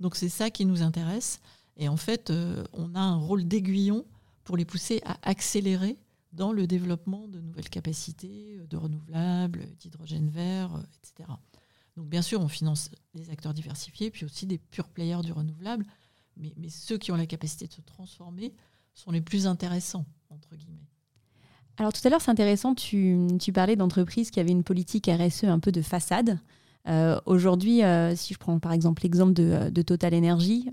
Donc c'est ça qui nous intéresse. Et en fait, euh, on a un rôle d'aiguillon pour les pousser à accélérer dans le développement de nouvelles capacités, de renouvelables, d'hydrogène vert, euh, etc. Donc bien sûr, on finance les acteurs diversifiés, puis aussi des purs players du renouvelable, mais ceux qui ont la capacité de se transformer sont les plus intéressants, entre guillemets. Alors tout à l'heure, c'est intéressant, tu, parlais d'entreprises qui avaient une politique RSE un peu de façade. Euh, aujourd'hui, euh, si je prends par exemple l'exemple de, euh, Total Energy,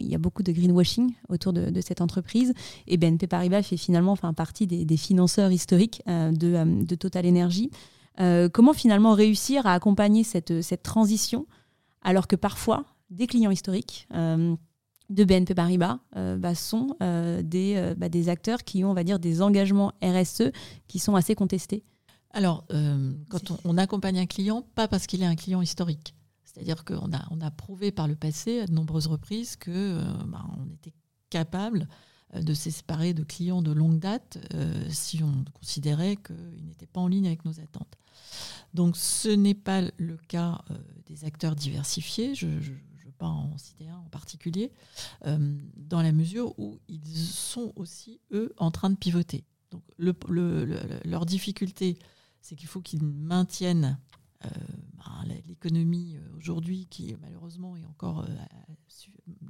il y a beaucoup de greenwashing autour de, cette entreprise et BNP Paribas fait finalement enfin, partie des, financeurs historiques de, Total Energy. comment finalement réussir à accompagner cette, cette transition alors que parfois des clients historiques de BNP Paribas bah, sont des, bah, des acteurs qui ont, on va dire, des engagements RSE qui sont assez contestés? Alors, quand on, accompagne un client, pas parce qu'il est un client historique. C'est-à-dire qu'on a, on a prouvé par le passé à de nombreuses reprises que bah, on était capable de se séparer de clients de longue date si on considérait qu'ils n'étaient pas en ligne avec nos attentes. Donc ce n'est pas le cas des acteurs diversifiés. je, pas en citer un en particulier, euh, dans la mesure où ils sont aussi, eux, en train de pivoter. Donc leur difficulté, c'est qu'il faut qu'ils maintiennent euh, ben, l'économie euh, aujourd'hui, qui malheureusement est encore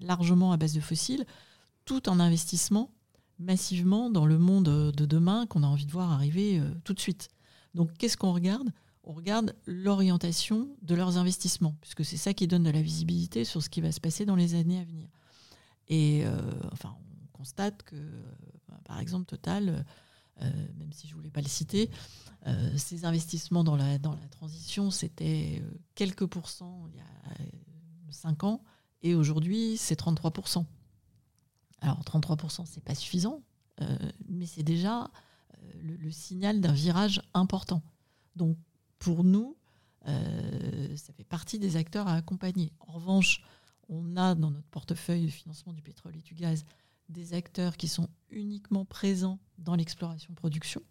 largement à base de fossiles, tout en investissement massivement dans le monde de demain qu'on a envie de voir arriver tout de suite. Donc qu'est-ce qu'on regarde? On regarde l'orientation de leurs investissements, puisque c'est ça qui donne de la visibilité sur ce qui va se passer dans les années à venir. Et euh, enfin, on constate que, euh, par exemple, Total, euh, même si je ne voulais pas le citer, ces investissements dans la, dans la transition, c'était quelques pourcents il y a 5 ans, et aujourd'hui, c'est 33%. Alors, 33%, ce n'est pas suffisant, mais c'est déjà le, signal d'un virage important. Donc, pour nous, euh, ça fait partie des acteurs à accompagner. En revanche, on a dans notre portefeuille de financement du pétrole et du gaz des acteurs qui sont uniquement présents dans l'exploration-production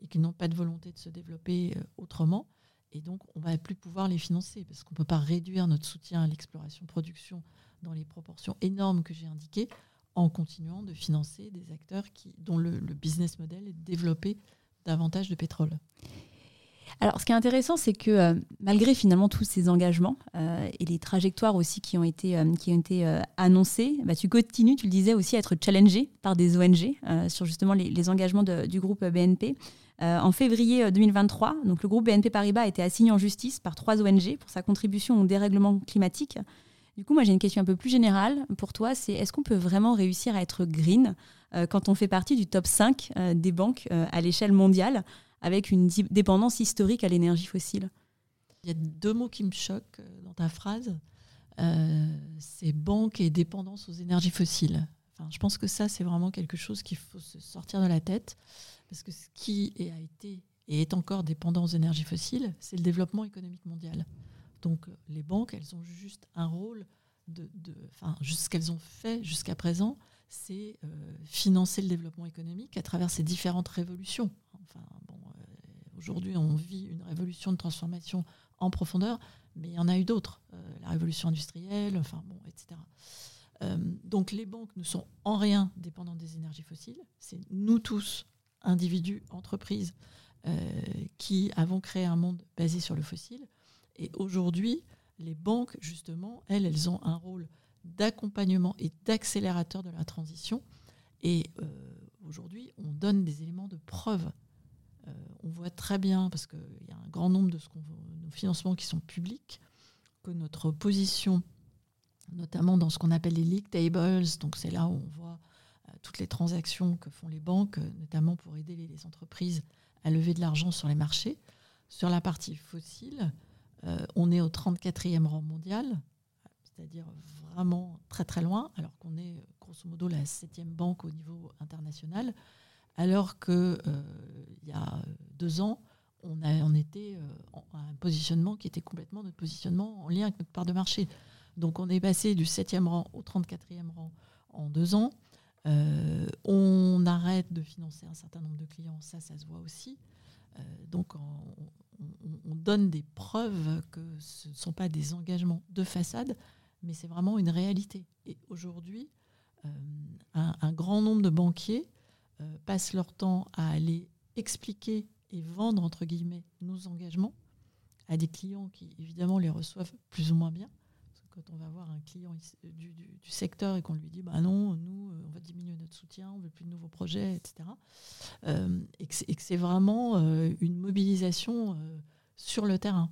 et qui n'ont pas de volonté de se développer euh, autrement. Et donc, on ne va plus pouvoir les financer parce qu'on ne peut pas réduire notre soutien à l'exploration-production dans les proportions énormes que j'ai indiquées en continuant de financer des acteurs dont le, le business model est de développer davantage de pétrole. Alors, ce qui est intéressant, c'est que euh, malgré finalement tous ces engagements euh, et les trajectoires aussi qui ont été, euh, qui ont été annoncées, bah, tu continues, tu le disais aussi, à être challengé par des ONG sur justement les, engagements du groupe BNP. en février 2023, donc le groupe BNP Paribas a été assigné en justice par trois ONG pour sa contribution au dérèglement climatique. Du coup, moi j'ai une question un peu plus générale pour toi, c'est est-ce qu'on peut vraiment réussir à être green quand on fait partie du top 5 des banques à l'échelle mondiale avec une dépendance historique à l'énergie fossile. Il y a deux mots qui me choquent euh, dans ta phrase. Euh, c'est banque et dépendance aux énergies fossiles. Enfin, je pense que ça, c'est vraiment quelque chose qu'il faut se sortir de la tête. Parce que ce qui a été et est encore dépendant aux énergies fossiles, c'est le développement économique mondial. Donc les banques, elles ont juste un rôle de, de enfin, ce qu'elles ont fait jusqu'à présent, c'est euh, financer le développement économique à travers ces différentes révolutions. Enfin, bon, Aujourd'hui, on vit une révolution de transformation en profondeur, mais il y en a eu d'autres. Euh, la révolution industrielle, enfin bon, etc. Euh, donc les banques ne sont en rien dépendantes des énergies fossiles. C'est nous tous, individus, entreprises, euh, qui avons créé un monde basé sur le fossile. Et aujourd'hui, les banques, justement, elles, elles ont un rôle d'accompagnement et d'accélérateur de la transition. Et aujourd'hui, on donne des éléments de preuve euh, on voit très bien, parce qu'il y a un grand nombre de nos financements qui sont publics, que notre position, notamment dans ce qu'on appelle les league tables, donc c'est là où on voit euh, toutes les transactions que font les banques, euh, notamment pour aider les, entreprises à lever de l'argent sur les marchés. Sur la partie fossile, on est au 34e rang mondial, c'est-à-dire vraiment très très loin, alors qu'on est grosso modo la septième banque au niveau international alors qu'il euh, y a deux ans, on, était euh, à un positionnement qui était complètement notre positionnement en lien avec notre part de marché. Donc on est passé du 7e rang au 34e rang en deux ans. Euh, on arrête de financer un certain nombre de clients, ça, ça se voit aussi. donc on, donne des preuves que ce ne sont pas des engagements de façade, mais c'est vraiment une réalité. Et aujourd'hui, un, grand nombre de banquiers euh, passent leur temps à aller expliquer et vendre, entre guillemets, nos engagements à des clients qui, évidemment, les reçoivent plus ou moins bien. Quand on va voir un client du, secteur et qu'on lui dit, bah non, nous, euh, on va diminuer notre soutien, on veut plus de nouveaux projets, etc. Euh, et que c'est vraiment une mobilisation sur le terrain.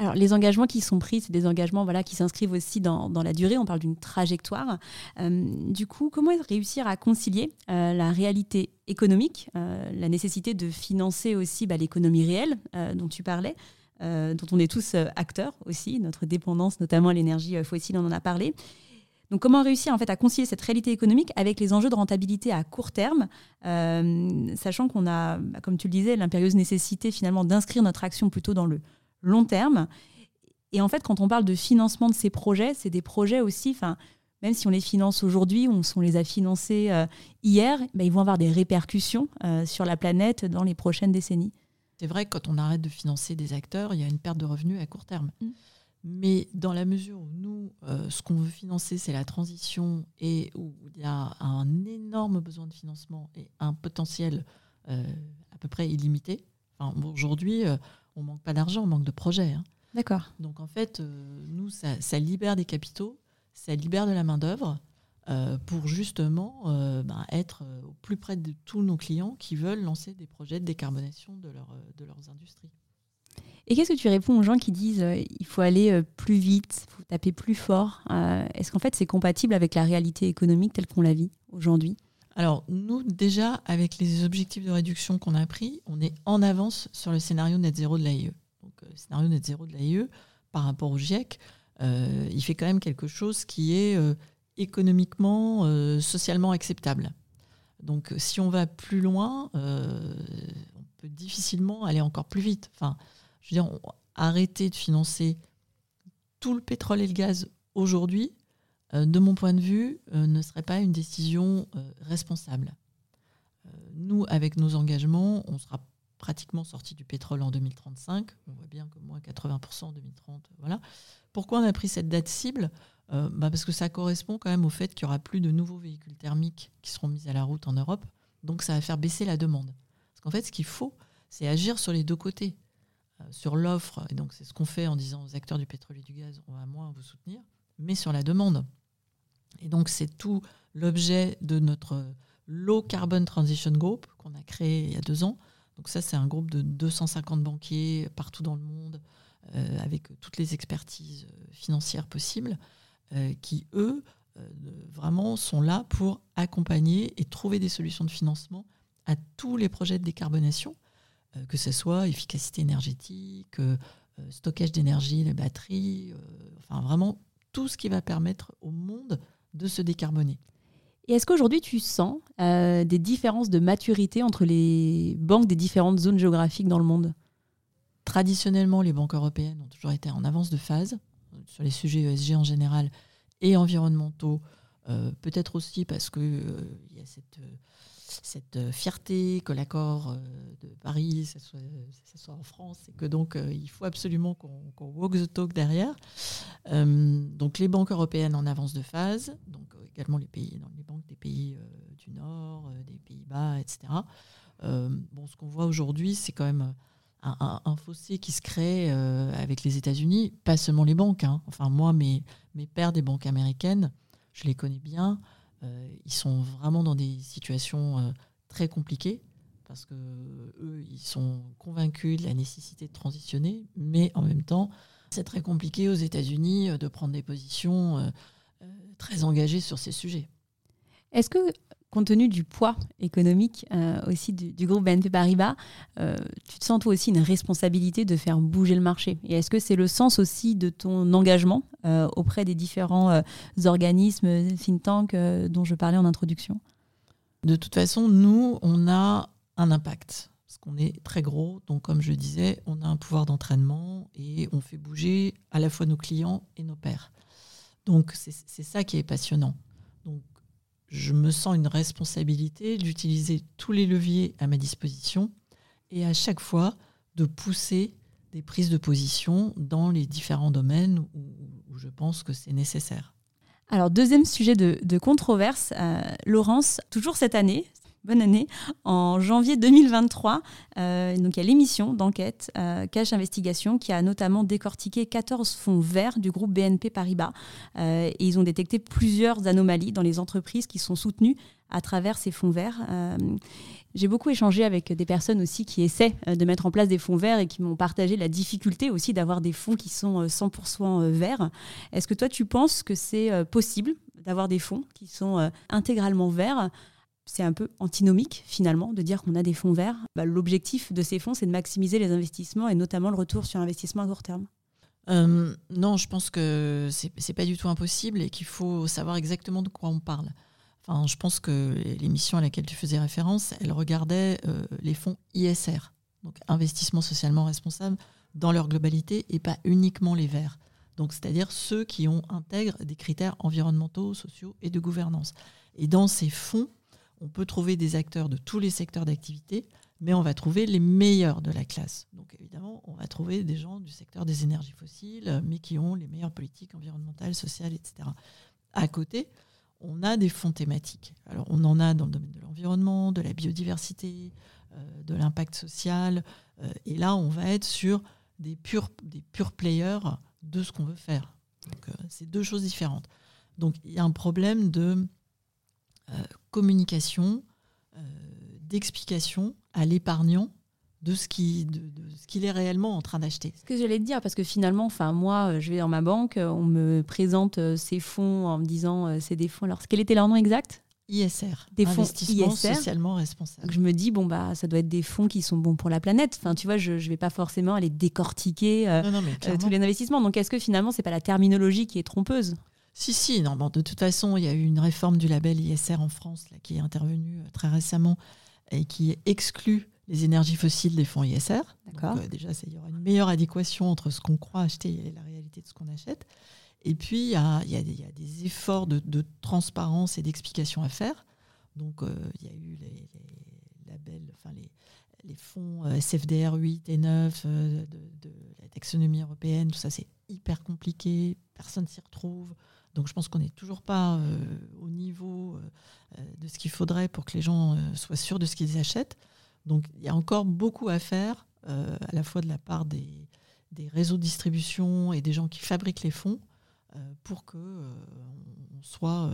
Alors, les engagements qui sont pris, c'est des engagements voilà, qui s'inscrivent aussi dans, la durée. On parle d'une trajectoire. Euh, du coup, comment réussir à concilier euh, la réalité économique, euh, la nécessité de financer aussi bah, l'économie réelle dont tu parlais, dont on est tous acteurs aussi, notre dépendance notamment à l'énergie fossile, on en a parlé. Donc, comment réussir en fait à concilier cette réalité économique avec les enjeux de rentabilité à court terme, sachant qu'on a, bah, comme tu le disais, l'impérieuse nécessité finalement d'inscrire notre action plutôt dans le long terme. Et en fait, quand on parle de financement de ces projets, c'est des projets aussi, enfin, même si on les finance aujourd'hui, on, on, les a financés euh, hier, ben, ils vont avoir des répercussions euh, sur la planète dans les prochaines décennies. C'est vrai que quand on arrête de financer des acteurs, il y a une perte de revenus à court terme. Mm. Mais dans la mesure où nous, euh, ce qu'on veut financer, c'est la transition et où il y a un énorme besoin de financement et un potentiel à peu près illimité. Enfin, aujourd'hui, on manque pas d'argent, on manque de projets. Hein. D'accord. Donc en fait, euh, nous, ça, libère des capitaux, ça libère de la main-d'œuvre euh, pour justement euh, ben, être au plus près de tous nos clients qui veulent lancer des projets de décarbonation de, leur, de leurs industries. Et qu'est-ce que tu réponds aux gens qui disent il faut aller plus vite, il faut taper plus fort Est-ce qu'en fait c'est compatible avec la réalité économique telle qu'on la vit aujourd'hui? Alors, nous, déjà, avec les objectifs de réduction qu'on a pris, on est en avance sur le scénario net zéro de l'AIE. Donc, le euh, scénario net zéro de l'AIE, par rapport au GIEC, euh, il fait quand même quelque chose qui est euh, économiquement, socialement acceptable. Donc, si on va plus loin, on peut difficilement aller encore plus vite. Enfin, je veux dire, arrêter de financer tout le pétrole et le gaz aujourd'hui, de mon point de vue, euh, ne serait pas une décision euh, responsable. nous, avec nos engagements, on sera pratiquement sorti du pétrole en 2035. On voit bien que moins 80% en 2030. Voilà. Pourquoi on a pris cette date cible? Bah Parce que ça correspond quand même au fait qu'il n'y aura plus de nouveaux véhicules thermiques qui seront mis à la route en Europe. Donc ça va faire baisser la demande. Parce qu'en fait, ce qu'il faut, c'est agir sur les deux côtés. sur l'offre, et donc c'est ce qu'on fait en disant aux acteurs du pétrole et du gaz, on va moins vous soutenir, mais sur la demande. Et donc c'est tout l'objet de notre Low Carbon Transition Group qu'on a créé il y a deux ans. Donc ça c'est un groupe de 250 banquiers partout dans le monde, avec toutes les expertises financières possibles, qui eux vraiment sont là pour accompagner et trouver des solutions de financement à tous les projets de décarbonation, euh, que ce soit efficacité énergétique, euh, euh, stockage d'énergie, les batteries, enfin vraiment tout ce qui va permettre au monde de se décarboner. Et est-ce qu'aujourd'hui tu sens des différences de maturité entre les banques des différentes zones géographiques dans le monde? Traditionnellement, les banques européennes ont toujours été en avance de phase sur les sujets ESG en général et environnementaux, peut-être aussi parce qu'il il y a cette cette euh, fierté que l'accord euh, de Paris, ça soit, en France, et que donc euh, il faut absolument qu'on walk the talk derrière. donc les banques européennes en avance de phase, donc également les banques des pays du Nord, des Pays-Bas, etc. bon, ce qu'on voit aujourd'hui, c'est quand même un, fossé qui se crée avec les États-Unis, pas seulement les banques. Hein. Enfin, moi, mes pères des banques américaines, je les connais bien. Euh, ils sont vraiment dans des situations euh, très compliquées parce que eux, ils sont convaincus de la nécessité de transitionner, mais en même temps, c'est très compliqué aux États-Unis euh, de prendre des positions très engagées sur ces sujets. Est-ce que compte tenu du poids économique euh, aussi du, groupe BNP Paribas, euh, tu te sens toi aussi une responsabilité de faire bouger le marché. Et est-ce que c'est le sens aussi de ton engagement euh, auprès des différents organismes, think tanks dont je parlais en introduction? De toute façon, nous, on a un impact. Parce qu'on est très gros, donc comme je disais, on a un pouvoir d'entraînement et on fait bouger à la fois nos clients et nos pairs. Donc c'est ça qui est passionnant. Je me sens une responsabilité d'utiliser tous les leviers à ma disposition et à chaque fois de pousser des prises de position dans les différents domaines où, je pense que c'est nécessaire. Alors, deuxième sujet de, controverse, euh, Laurence, toujours cette année, bonne année. En janvier 2023, euh, donc il y a l'émission d'enquête euh, Cash Investigation qui a notamment décortiqué 14 fonds verts du groupe BNP Paribas. Euh, ils ont détecté plusieurs anomalies dans les entreprises qui sont soutenues à travers ces fonds verts. j'ai beaucoup échangé avec des personnes aussi qui essaient de mettre en place des fonds verts et qui m'ont partagé la difficulté aussi d'avoir des fonds qui sont 100% verts. Est-ce que toi, tu penses que c'est possible d'avoir des fonds qui sont intégralement verts c'est un peu antinomique finalement de dire qu'on a des fonds verts. Bah, l'objectif de ces fonds, c'est de maximiser les investissements et notamment le retour sur investissement à court terme. Euh, non, je pense que c'est pas du tout impossible et qu'il faut savoir exactement de quoi on parle. Enfin, je pense que l'émission à laquelle tu faisais référence, elle regardait euh, les fonds ISR, donc investissement socialement responsable, dans leur globalité et pas uniquement les verts. Donc, c'est-à-dire ceux qui ont intègrent des critères environnementaux, sociaux et de gouvernance. Et dans ces fonds, on peut trouver des acteurs de tous les secteurs d'activité, mais on va trouver les meilleurs de la classe. Donc évidemment, on va trouver des gens du secteur des énergies fossiles, mais qui ont les meilleures politiques environnementales, sociales, etc. À côté, on a des fonds thématiques. Alors on en a dans le domaine de l'environnement, de la biodiversité, euh, de l'impact social, euh, et là on va être sur des purs des players de ce qu'on veut faire. Donc euh, c'est deux choses différentes. Donc il y a un problème de euh, communication, euh, d'explication à l'épargnant de ce qu'il est réellement en train d'acheter. Ce que j'allais te dire, parce que finalement, enfin moi, je vais dans ma banque, on me présente euh, ces fonds en me disant c'est des fonds. Alors, quel était leur nom exact? ISR, des fonds investissement socialement responsable. je me dis bon bah ça doit être des fonds qui sont bons pour la planète. Enfin tu vois, je ne vais pas forcément aller décortiquer tous les investissements. Donc est-ce que finalement c'est pas la terminologie qui est trompeuse? Si, si, non, bon, de toute façon, il y a eu une réforme du label ISR en France là, qui est intervenue euh, très récemment et qui exclut les énergies fossiles des fonds ISR. D'accord. Euh, déjà, il y aura une meilleure adéquation entre ce qu'on croit acheter et la réalité de ce qu'on achète. Et puis, il y a, y a, des efforts de, transparence et d'explication à faire. Donc, euh, il y a eu les, labels, enfin les, les fonds SFDR 8 et 9 de, de, la taxonomie européenne, tout ça, c'est hyper compliqué, personne s'y retrouve. Donc je pense qu'on n'est toujours pas euh, au niveau euh, de ce qu'il faudrait pour que les gens euh, soient sûrs de ce qu'ils achètent. Donc il y a encore beaucoup à faire à la fois de la part des, réseaux de distribution et des gens qui fabriquent les fonds pour que on soit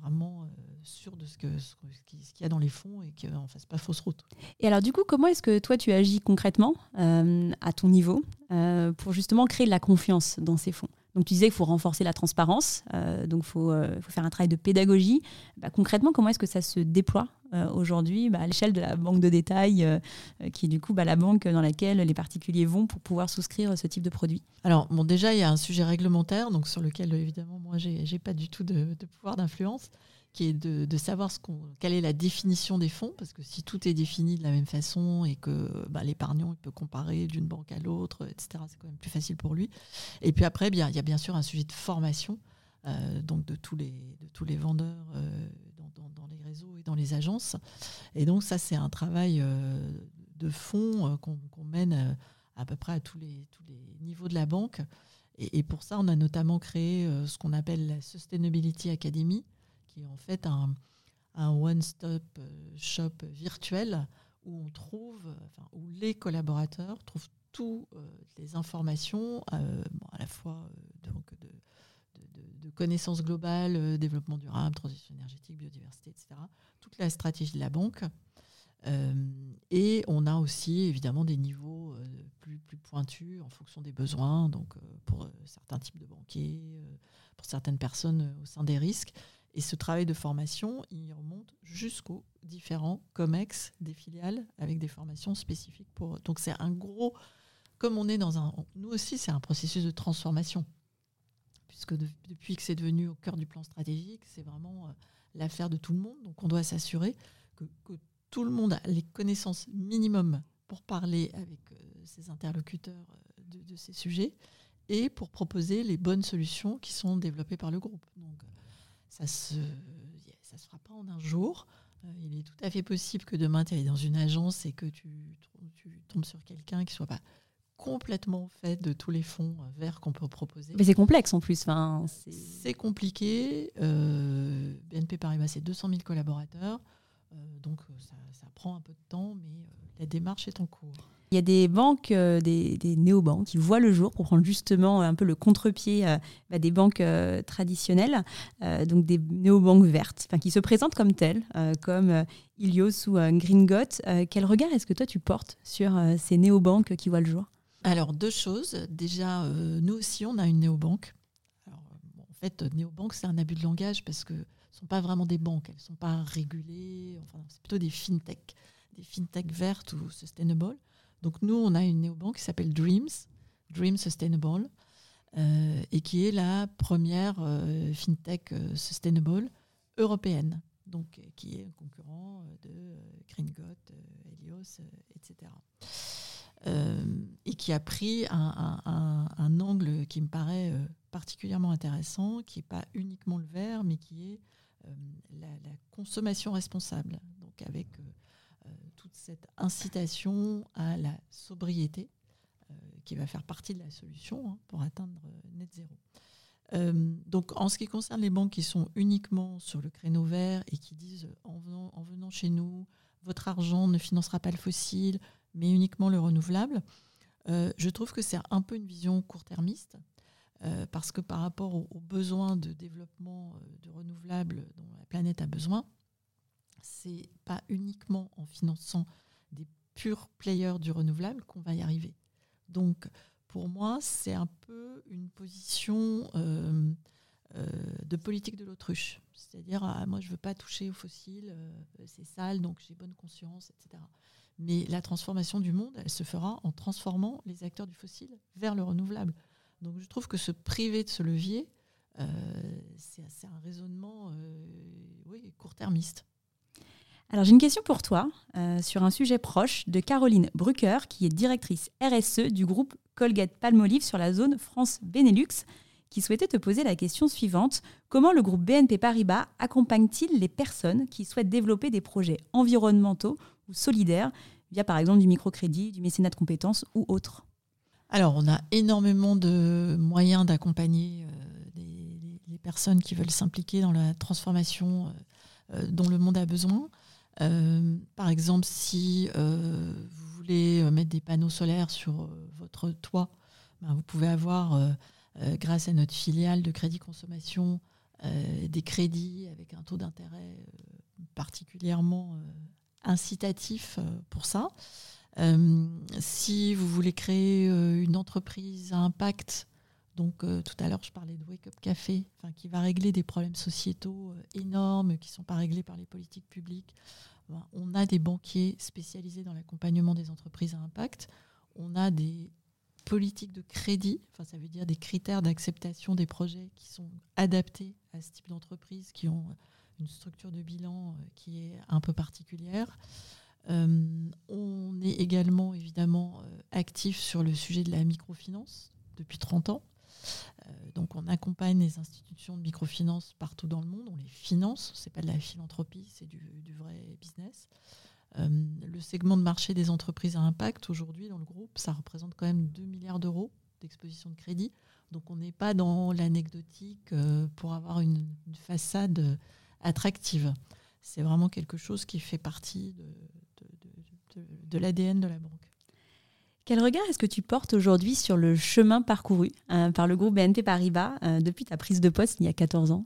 vraiment sûr de ce, qu'il y a dans les fonds et qu'on ne fasse pas fausse route. Et alors du coup, comment est-ce que toi tu agis concrètement à ton niveau pour justement créer de la confiance dans ces fonds? Donc tu disais qu'il faut renforcer la transparence, euh, donc il faut, euh, faut, faire un travail de pédagogie. Bah, concrètement, comment est-ce que ça se déploie euh, aujourd'hui bah, à l'échelle de la banque de détail, qui est du coup bah, la banque dans laquelle les particuliers vont pour pouvoir souscrire ce type de produit? Alors bon, déjà il y a un sujet réglementaire, donc sur lequel évidemment moi j'ai pas du tout de pouvoir d'influence qui est de, savoir quelle est la définition des fonds, parce que si tout est défini de la même façon et que bah, l'épargnant peut comparer d'une banque à l'autre, etc., c'est quand même plus facile pour lui. Et puis après, il y a bien sûr un sujet de formation, euh, donc de tous les, de tous les vendeurs euh, dans, les réseaux et dans les agences. Et donc ça, c'est un travail euh, de fond qu'on mène à peu près à tous les, tous les niveaux de la banque. Et pour ça, on a notamment créé ce qu'on appelle la Sustainability Academy, qui est en fait un, one-stop euh, shop virtuel où on trouve, enfin, où les collaborateurs trouvent toutes euh, les informations, euh, à la fois donc de, de, connaissances globales, développement durable, transition énergétique, biodiversité, etc. Toute la stratégie de la banque. et on a aussi évidemment des niveaux plus, plus pointus en fonction des besoins, donc pour certains types de banquiers, pour certaines personnes au sein des risques. Et ce travail de formation, il remonte jusqu'aux différents COMEX des filiales avec des formations spécifiques pour. Donc c'est un gros. Comme on est dans un. Nous aussi, c'est un processus de transformation. Puisque depuis que c'est devenu au cœur du plan stratégique, c'est vraiment euh, l'affaire de tout le monde. Donc on doit s'assurer que, tout le monde a les connaissances minimum pour parler avec euh, ses interlocuteurs euh, de, ces sujets et pour proposer les bonnes solutions qui sont développées par le groupe. Ça se, ça se fera pas en un jour. Euh, il est tout à fait possible que demain, tu ailles dans une agence et que tu, tu tombes sur quelqu'un qui soit pas complètement fait de tous les fonds verts qu'on peut proposer. Mais c'est complexe en plus. Enfin, c'est compliqué. Euh, BNP Paribas, c'est 200 000 collaborateurs. Euh, donc ça, ça, prend un peu de temps, mais la démarche est en cours. Il y a des banques, euh, des, des néobanques qui voient le jour pour prendre justement un peu le contre-pied euh, bah, des banques euh, traditionnelles, donc des néobanques vertes, qui se présentent comme telles, comme Ilios ou Gringot. quel regard est-ce que toi tu portes sur ces néobanques qui voient le jour? Alors deux choses. Déjà, nous aussi on a une néobanque. Alors, en fait, néobanque c'est un abus de langage parce que sont pas vraiment des banques, elles ne sont pas régulées, enfin, c'est plutôt des fintech, des fintech vertes ou sustainable. Donc nous, on a une néobanque qui s'appelle Dreams, Dream Sustainable, euh, et qui est la première euh, fintech euh, sustainable européenne, donc qui est un concurrent de Gringot, Helios, etc. et qui a pris un, angle qui me paraît particulièrement intéressant, qui n'est pas uniquement le vert, mais qui est la, la, consommation responsable, donc avec toute cette incitation à la sobriété euh, qui va faire partie de la solution hein, pour atteindre euh, net zéro. Euh, donc, en ce qui concerne les banques qui sont uniquement sur le créneau vert et qui disent en venant chez nous, votre argent ne financera pas le fossile, mais uniquement le renouvelable, je trouve que c'est un peu une vision court-termiste. Parce que par rapport aux, besoins de développement de renouvelables dont la planète a besoin, c'est pas uniquement en finançant des purs players du renouvelable qu'on va y arriver. Donc, pour moi, c'est un peu une position euh, euh, de politique de l'autruche. C'est-à-dire, ah, moi, je ne veux pas toucher aux fossiles, euh, c'est sale, donc j'ai bonne conscience, etc. Mais la transformation du monde, elle se fera en transformant les acteurs du fossile vers le renouvelable. Donc, je trouve que se priver de ce levier, c'est un raisonnement oui, court-termiste. Alors j'ai une question pour toi euh, sur un sujet proche de Caroline Brucker, qui est directrice RSE du groupe Colgate Palmolive sur la zone France-Benelux, qui souhaitait te poser la question suivante. Comment le groupe BNP Paribas accompagne-t-il les personnes qui souhaitent développer des projets environnementaux ou solidaires via par exemple du microcrédit, du mécénat de compétences ou autre Alors on a énormément de moyens d'accompagner euh, les, personnes qui veulent s'impliquer dans la transformation euh, dont le monde a besoin. Euh, par exemple, si euh, vous voulez mettre des panneaux solaires sur votre toit, ben, vous pouvez avoir, grâce à notre filiale de crédit consommation, des crédits avec un taux d'intérêt particulièrement incitatif pour ça. Si vous voulez créer une entreprise à impact, donc euh, tout à l'heure, je parlais de Wake Up Café, qui va régler des problèmes sociétaux euh, énormes qui ne sont pas réglés par les politiques publiques. on a des banquiers spécialisés dans l'accompagnement des entreprises à impact. On a des politiques de crédit, ça veut dire des critères d'acceptation des projets qui sont adaptés à ce type d'entreprise, qui ont une structure de bilan euh, qui est un peu particulière. On est également évidemment actif sur le sujet de la microfinance depuis 30 ans. Euh, donc on accompagne les institutions de microfinance partout dans le monde, on les finance, c'est pas de la philanthropie, c'est du, vrai business. Euh, le segment de marché des entreprises à impact aujourd'hui dans le groupe, ça représente quand même 2 milliards d'euros d'exposition de crédit. Donc on n'est pas dans l'anecdotique euh, pour avoir une, façade attractive. C'est vraiment quelque chose qui fait partie de l'ADN de la banque. Quel regard est-ce que tu portes aujourd'hui sur le chemin parcouru euh, par le groupe BNP Paribas euh, depuis ta prise de poste il y a 14 ans?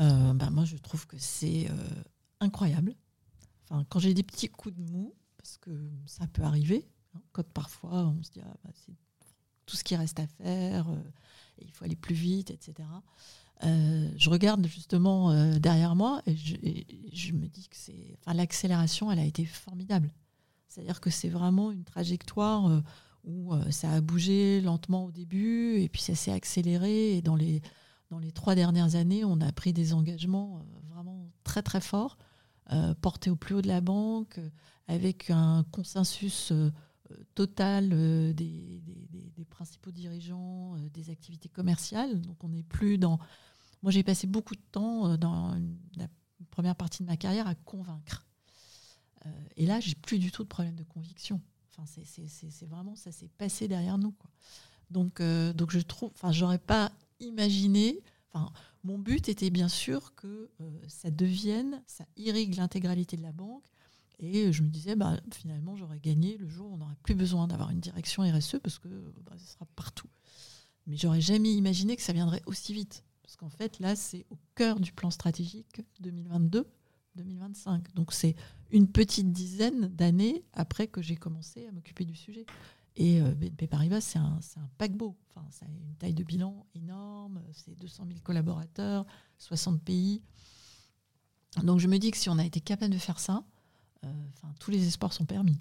Euh, bah, Moi, je trouve que c'est incroyable. Enfin, quand j'ai des petits coups de mou, parce que ça peut arriver, hein, quand parfois on se dit ah, bah, c'est tout ce qui reste à faire, il faut aller plus vite, etc. je regarde justement derrière moi et je, me dis que c'est, enfin, l'accélération, elle a été formidable. C'est-à-dire que c'est vraiment une trajectoire euh, où euh, ça a bougé lentement au début et puis ça s'est accéléré. Et dans les, dans les trois dernières années, on a pris des engagements euh, vraiment très très forts, portés au plus haut de la banque, avec un consensus total des, des, principaux dirigeants des activités commerciales. Donc on n'est plus dans... Moi j'ai passé beaucoup de temps dans la première partie de ma carrière à convaincre. Euh, et là, j'ai plus du tout de problème de conviction. Enfin, c'est vraiment, ça s'est passé derrière nous. Donc, euh, donc je trouve, enfin, j'aurais pas imaginé. Enfin, mon but était bien sûr que euh, ça devienne, ça irrigue l'intégralité de la banque. Et je me disais, bah, finalement, j'aurais gagné le jour où on n'aurait plus besoin d'avoir une direction RSE parce que bah, ça sera partout. Mais j'aurais jamais imaginé que ça viendrait aussi vite. Parce qu'en fait, là, c'est au cœur du plan stratégique 2022 2025. Donc c'est une petite dizaine d'années après que j'ai commencé à m'occuper du sujet. Et euh, BNP Paribas, c'est un, un, paquebot. Enfin, ça a une taille de bilan énorme, c'est 200 000 collaborateurs, 60 pays. Donc je me dis que si on a été capable de faire ça, euh, enfin, tous les espoirs sont permis.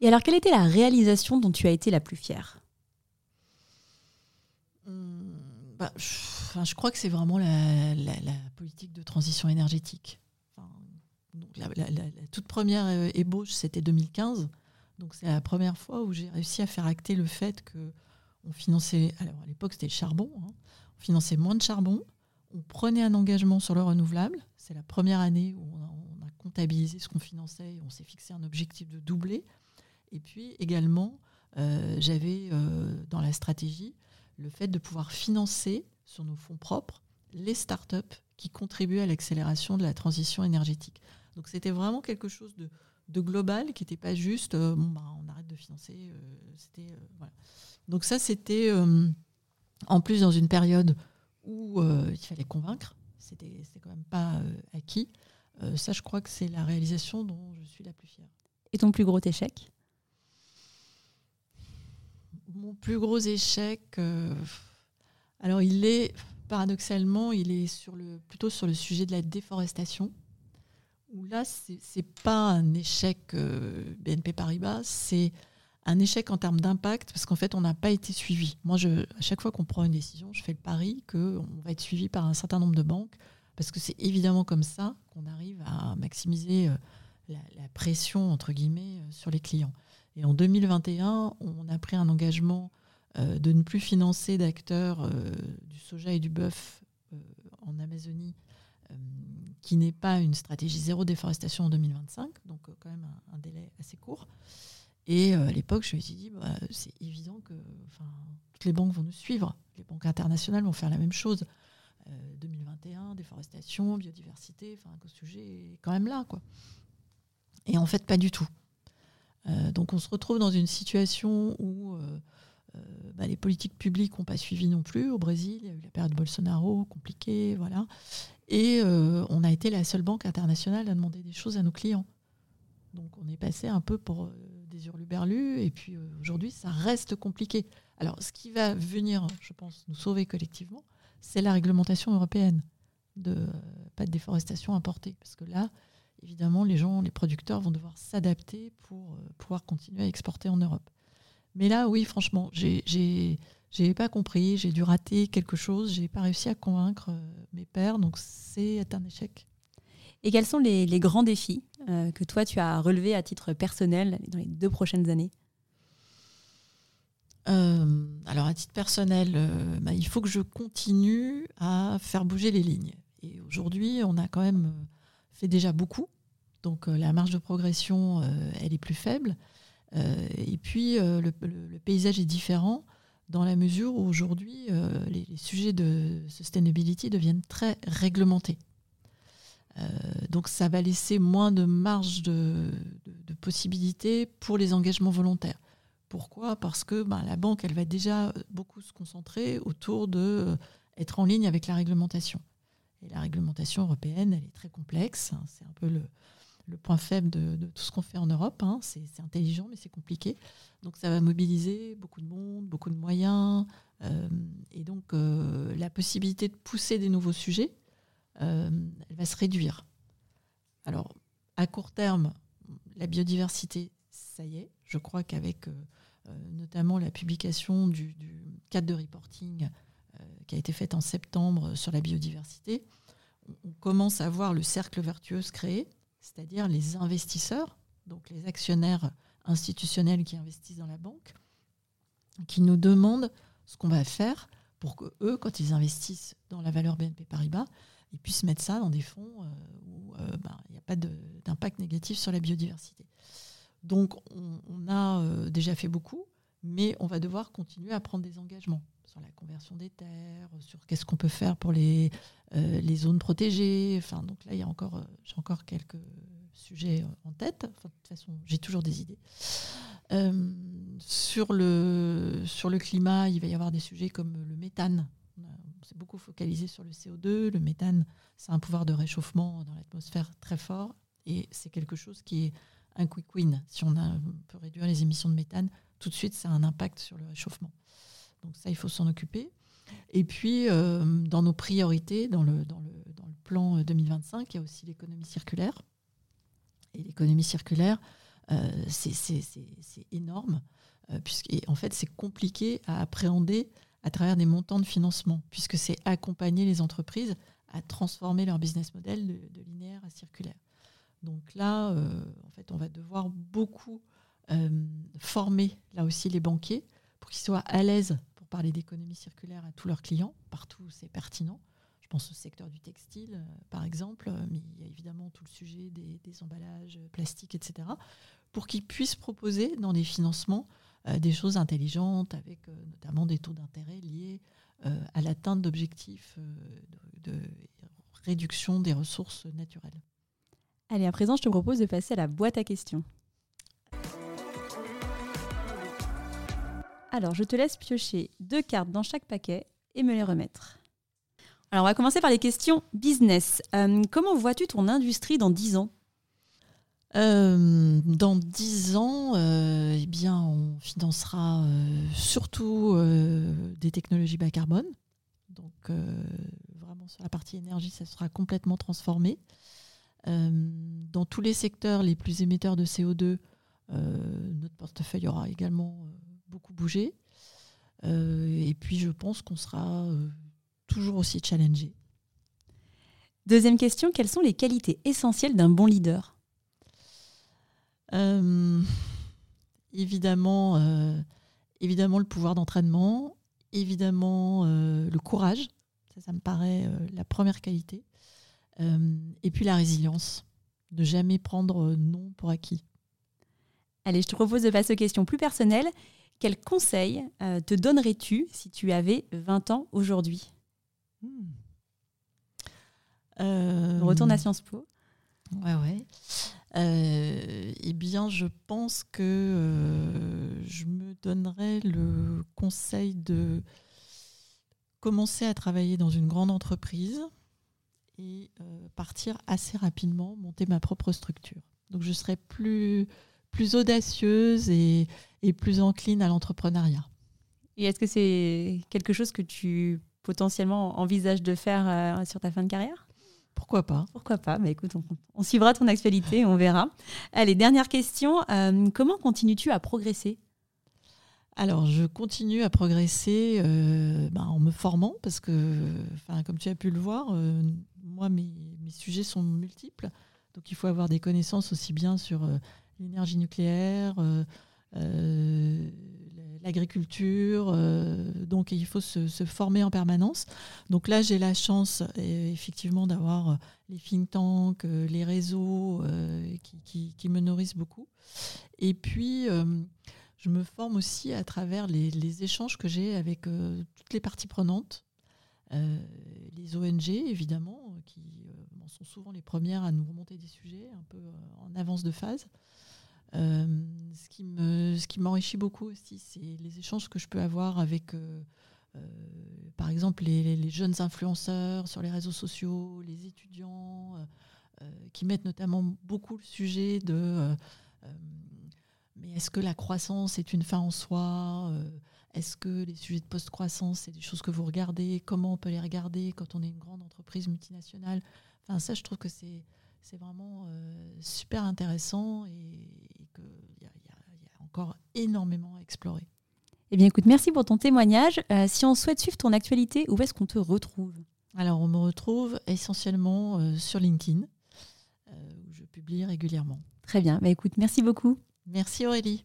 Et alors, quelle était la réalisation dont tu as été la plus fière? Hum, bah, je, je, crois que c'est vraiment la, la, politique de transition énergétique la, toute première euh, ébauche, c'était 2015. Donc c'est la première fois où j'ai réussi à faire acter le fait que on finançait, alors à l'époque c'était le charbon, hein. on finançait moins de charbon, on prenait un engagement sur le renouvelable. C'est la première année où on a, comptabilisé ce qu'on finançait on s'est fixé un objectif de doubler. Et puis également, euh, j'avais euh, dans la stratégie le fait de pouvoir financer sur nos fonds propres les startups qui contribuent à l'accélération de la transition énergétique. Donc c'était vraiment quelque chose de, global qui n'était pas juste euh, bon, bah, on arrête de financer. Voilà. Donc ça, c'était en plus dans une période où il fallait convaincre. C'était, c'était quand même pas acquis. Ça, je crois que c'est la réalisation dont je suis la plus fière. Et ton plus gros échec? Mon plus gros échec, alors il est paradoxalement, il est sur le, plutôt sur le sujet de la déforestation où là, ce n'est pas un échec euh, BNP Paribas, c'est un échec en termes d'impact parce qu'en fait, on n'a pas été suivi. Moi, je, à chaque fois qu'on prend une décision, je fais le pari qu'on va être suivi par un certain nombre de banques parce que c'est évidemment comme ça qu'on arrive à maximiser euh, la, pression, entre guillemets, euh, sur les clients. Et en 2021, on a pris un engagement de ne plus financer d'acteurs du soja et du bœuf en Amazonie qui n'est pas une stratégie zéro déforestation en 2025, donc euh, quand même un, délai assez court. Et euh, à l'époque, je me suis dit, bah, c'est évident que toutes les banques vont nous suivre. Les banques internationales vont faire la même chose. 2021, euh, déforestation, biodiversité, enfin, le sujet est quand même là. Quoi. Et en fait, pas du tout. donc on se retrouve dans une situation où bah, les politiques publiques n'ont pas suivi non plus au Brésil. Il y a eu la période Bolsonaro, compliquée, voilà. Et on a été la seule banque internationale à demander des choses à nos clients. Donc on est passé un peu pour des hurluberlus, et puis aujourd'hui ça reste compliqué. Alors ce qui va venir, je pense, nous sauver collectivement, c'est la réglementation européenne de pas de déforestation importée. Parce que là, évidemment, les gens, les producteurs vont devoir s'adapter pour euh, pouvoir continuer à exporter en Europe. Mais là, oui, franchement, j'ai pas compris, j'ai dû rater quelque chose, j'ai pas réussi à convaincre euh, mes pères, donc c'est un échec. Et quels sont les, grands défis euh, que toi tu as relevés à titre personnel dans les deux prochaines années? Alors à titre personnel, bah, il faut que je continue à faire bouger les lignes. Et aujourd'hui, on a quand même fait déjà beaucoup. Donc la marge de progression, elle est plus faible. et puis le, paysage est différent dans la mesure où aujourd'hui, les, sujets de sustainability deviennent très réglementés. donc ça va laisser moins de marge de, de possibilités pour les engagements volontaires. Pourquoi? Parce que bah, la banque, elle va déjà beaucoup se concentrer autour de être en ligne avec la réglementation. Et la réglementation européenne, elle est très complexe. C'est un peu le, point faible de, tout ce qu'on fait en Europe. Hein. C'est intelligent, mais c'est compliqué. Donc ça va mobiliser beaucoup de monde, beaucoup de moyens. Euh, et donc euh, la possibilité de pousser des nouveaux sujets, euh, elle va se réduire. Alors à court terme, la biodiversité, ça y est. Je crois qu'avec notamment la publication du, cadre de reporting qui a été faite en septembre sur la biodiversité, on commence à voir le cercle vertueux se c'est-à-dire les investisseurs, donc les actionnaires institutionnels qui investissent dans la banque, qui nous demandent ce qu'on va faire pour que eux, quand ils investissent dans la valeur BNP Paribas, ils puissent mettre ça dans des fonds euh, où euh, ben, il n'y a pas d'impact négatif sur la biodiversité. Donc on, a euh, déjà fait beaucoup, mais on va devoir continuer à prendre des engagements sur la conversion des terres, sur qu'est-ce qu'on peut faire pour les, euh, zones protégées. Enfin, donc là, il y a encore, euh, j'ai encore quelques sujets en tête. de toute façon, j'ai toujours des idées. sur, le, sur le climat, il va y avoir des sujets comme le méthane. On s'est beaucoup focalisé sur le CO2. Le méthane, c'est un pouvoir de réchauffement dans l'atmosphère très fort. Et c'est quelque chose qui est un quick win. Si on, peut réduire les émissions de méthane, tout de suite, ça a un impact sur le réchauffement. Donc ça, il faut s'en occuper. Et puis, euh, dans nos priorités, dans le, plan 2025, euh, il y a aussi l'économie circulaire. Et l'économie circulaire, euh, c'est énorme, puisque, en fait, c'est compliqué à appréhender à travers des montants de financement, puisque c'est accompagner les entreprises à transformer leur business model de, de linéaire à circulaire. Donc là, en fait, on va devoir beaucoup former, là aussi, les banquiers pour qu'ils soient à l'aise pour parler d'économie circulaire à tous leurs clients, partout où c'est pertinent. Je pense au secteur du textile, euh, par exemple, euh, mais il y a évidemment tout le sujet des, emballages euh, plastiques, etc., pour qu'ils puissent proposer dans des financements des choses intelligentes, avec notamment des taux d'intérêt liés à l'atteinte d'objectifs de réduction des ressources naturelles. Allez, à présent, je te propose de passer à la boîte à questions. Alors, je te laisse piocher deux cartes dans chaque paquet et me les remettre. Alors, on va commencer par les questions business. Euh, comment vois-tu ton industrie dans 10 ans? Euh, dans 10 ans, euh, eh bien, on financera surtout des technologies bas carbone. Donc, vraiment, sur la partie énergie, ça sera complètement transformé. Dans tous les secteurs les plus émetteurs de CO2, notre portefeuille aura également beaucoup bougé. Euh, et puis, je pense qu'on sera euh, toujours aussi challengé. Deuxième question, quelles sont les qualités essentielles d'un bon leader? Euh, évidemment, évidemment, le pouvoir d'entraînement, évidemment, le courage. Ça, ça me paraît la première qualité. Et puis la résilience, de jamais prendre non pour acquis. Allez, je te propose de passer aux questions plus personnelles. Quel conseil euh, te donnerais-tu si tu avais 20 ans aujourd'hui? Hmm. euh, Retourne à Sciences Po. Ouais, ouais. Eh bien, je pense que je me donnerais le conseil de commencer à travailler dans une grande entreprise et partir assez rapidement, monter ma propre structure. Donc je serais plus, plus audacieuse et, et plus encline à l'entrepreneuriat. Et est-ce que c'est quelque chose que tu potentiellement envisages de faire euh, sur ta fin de carrière? Pourquoi pas Pourquoi pas? Bah, Écoute, on, suivra ton actualité, on verra. Allez, dernière question. Euh, comment continues-tu à progresser? Alors, je continue à progresser euh, ben, en me formant parce que, comme tu as pu le voir, moi, mes, mes, sujets sont multiples. Donc, il faut avoir des connaissances aussi bien sur l'énergie nucléaire, l'agriculture. Euh, donc il faut se, former en permanence. Donc là, j'ai la chance euh, effectivement d'avoir euh, les think tanks, les réseaux qui, me nourrissent beaucoup. Et puis, je me forme aussi à travers les, échanges que j'ai avec toutes les parties prenantes. Les ONG, évidemment, qui sont souvent les premières à nous remonter des sujets un peu en avance de phase. Euh, ce qui m'enrichit beaucoup aussi, c'est les échanges que je peux avoir avec, euh, euh, par exemple, les, jeunes influenceurs sur les réseaux sociaux, les étudiants, qui mettent notamment beaucoup le sujet de mais est-ce que la croissance est une fin en soi Est-ce que les sujets de post-croissance, c'est des choses que vous regardez? Comment on peut les regarder quand on est une grande entreprise multinationale? Enfin, ça, je trouve que c'est c'est vraiment super intéressant et, il y, a encore énormément à explorer. Eh bien, écoute, merci pour ton témoignage. Euh, si on souhaite suivre ton actualité, où est-ce qu'on te retrouve? Alors, on me retrouve essentiellement euh, sur LinkedIn, euh, où je publie régulièrement. Très bien. Bah, écoute, merci beaucoup. Merci Aurélie.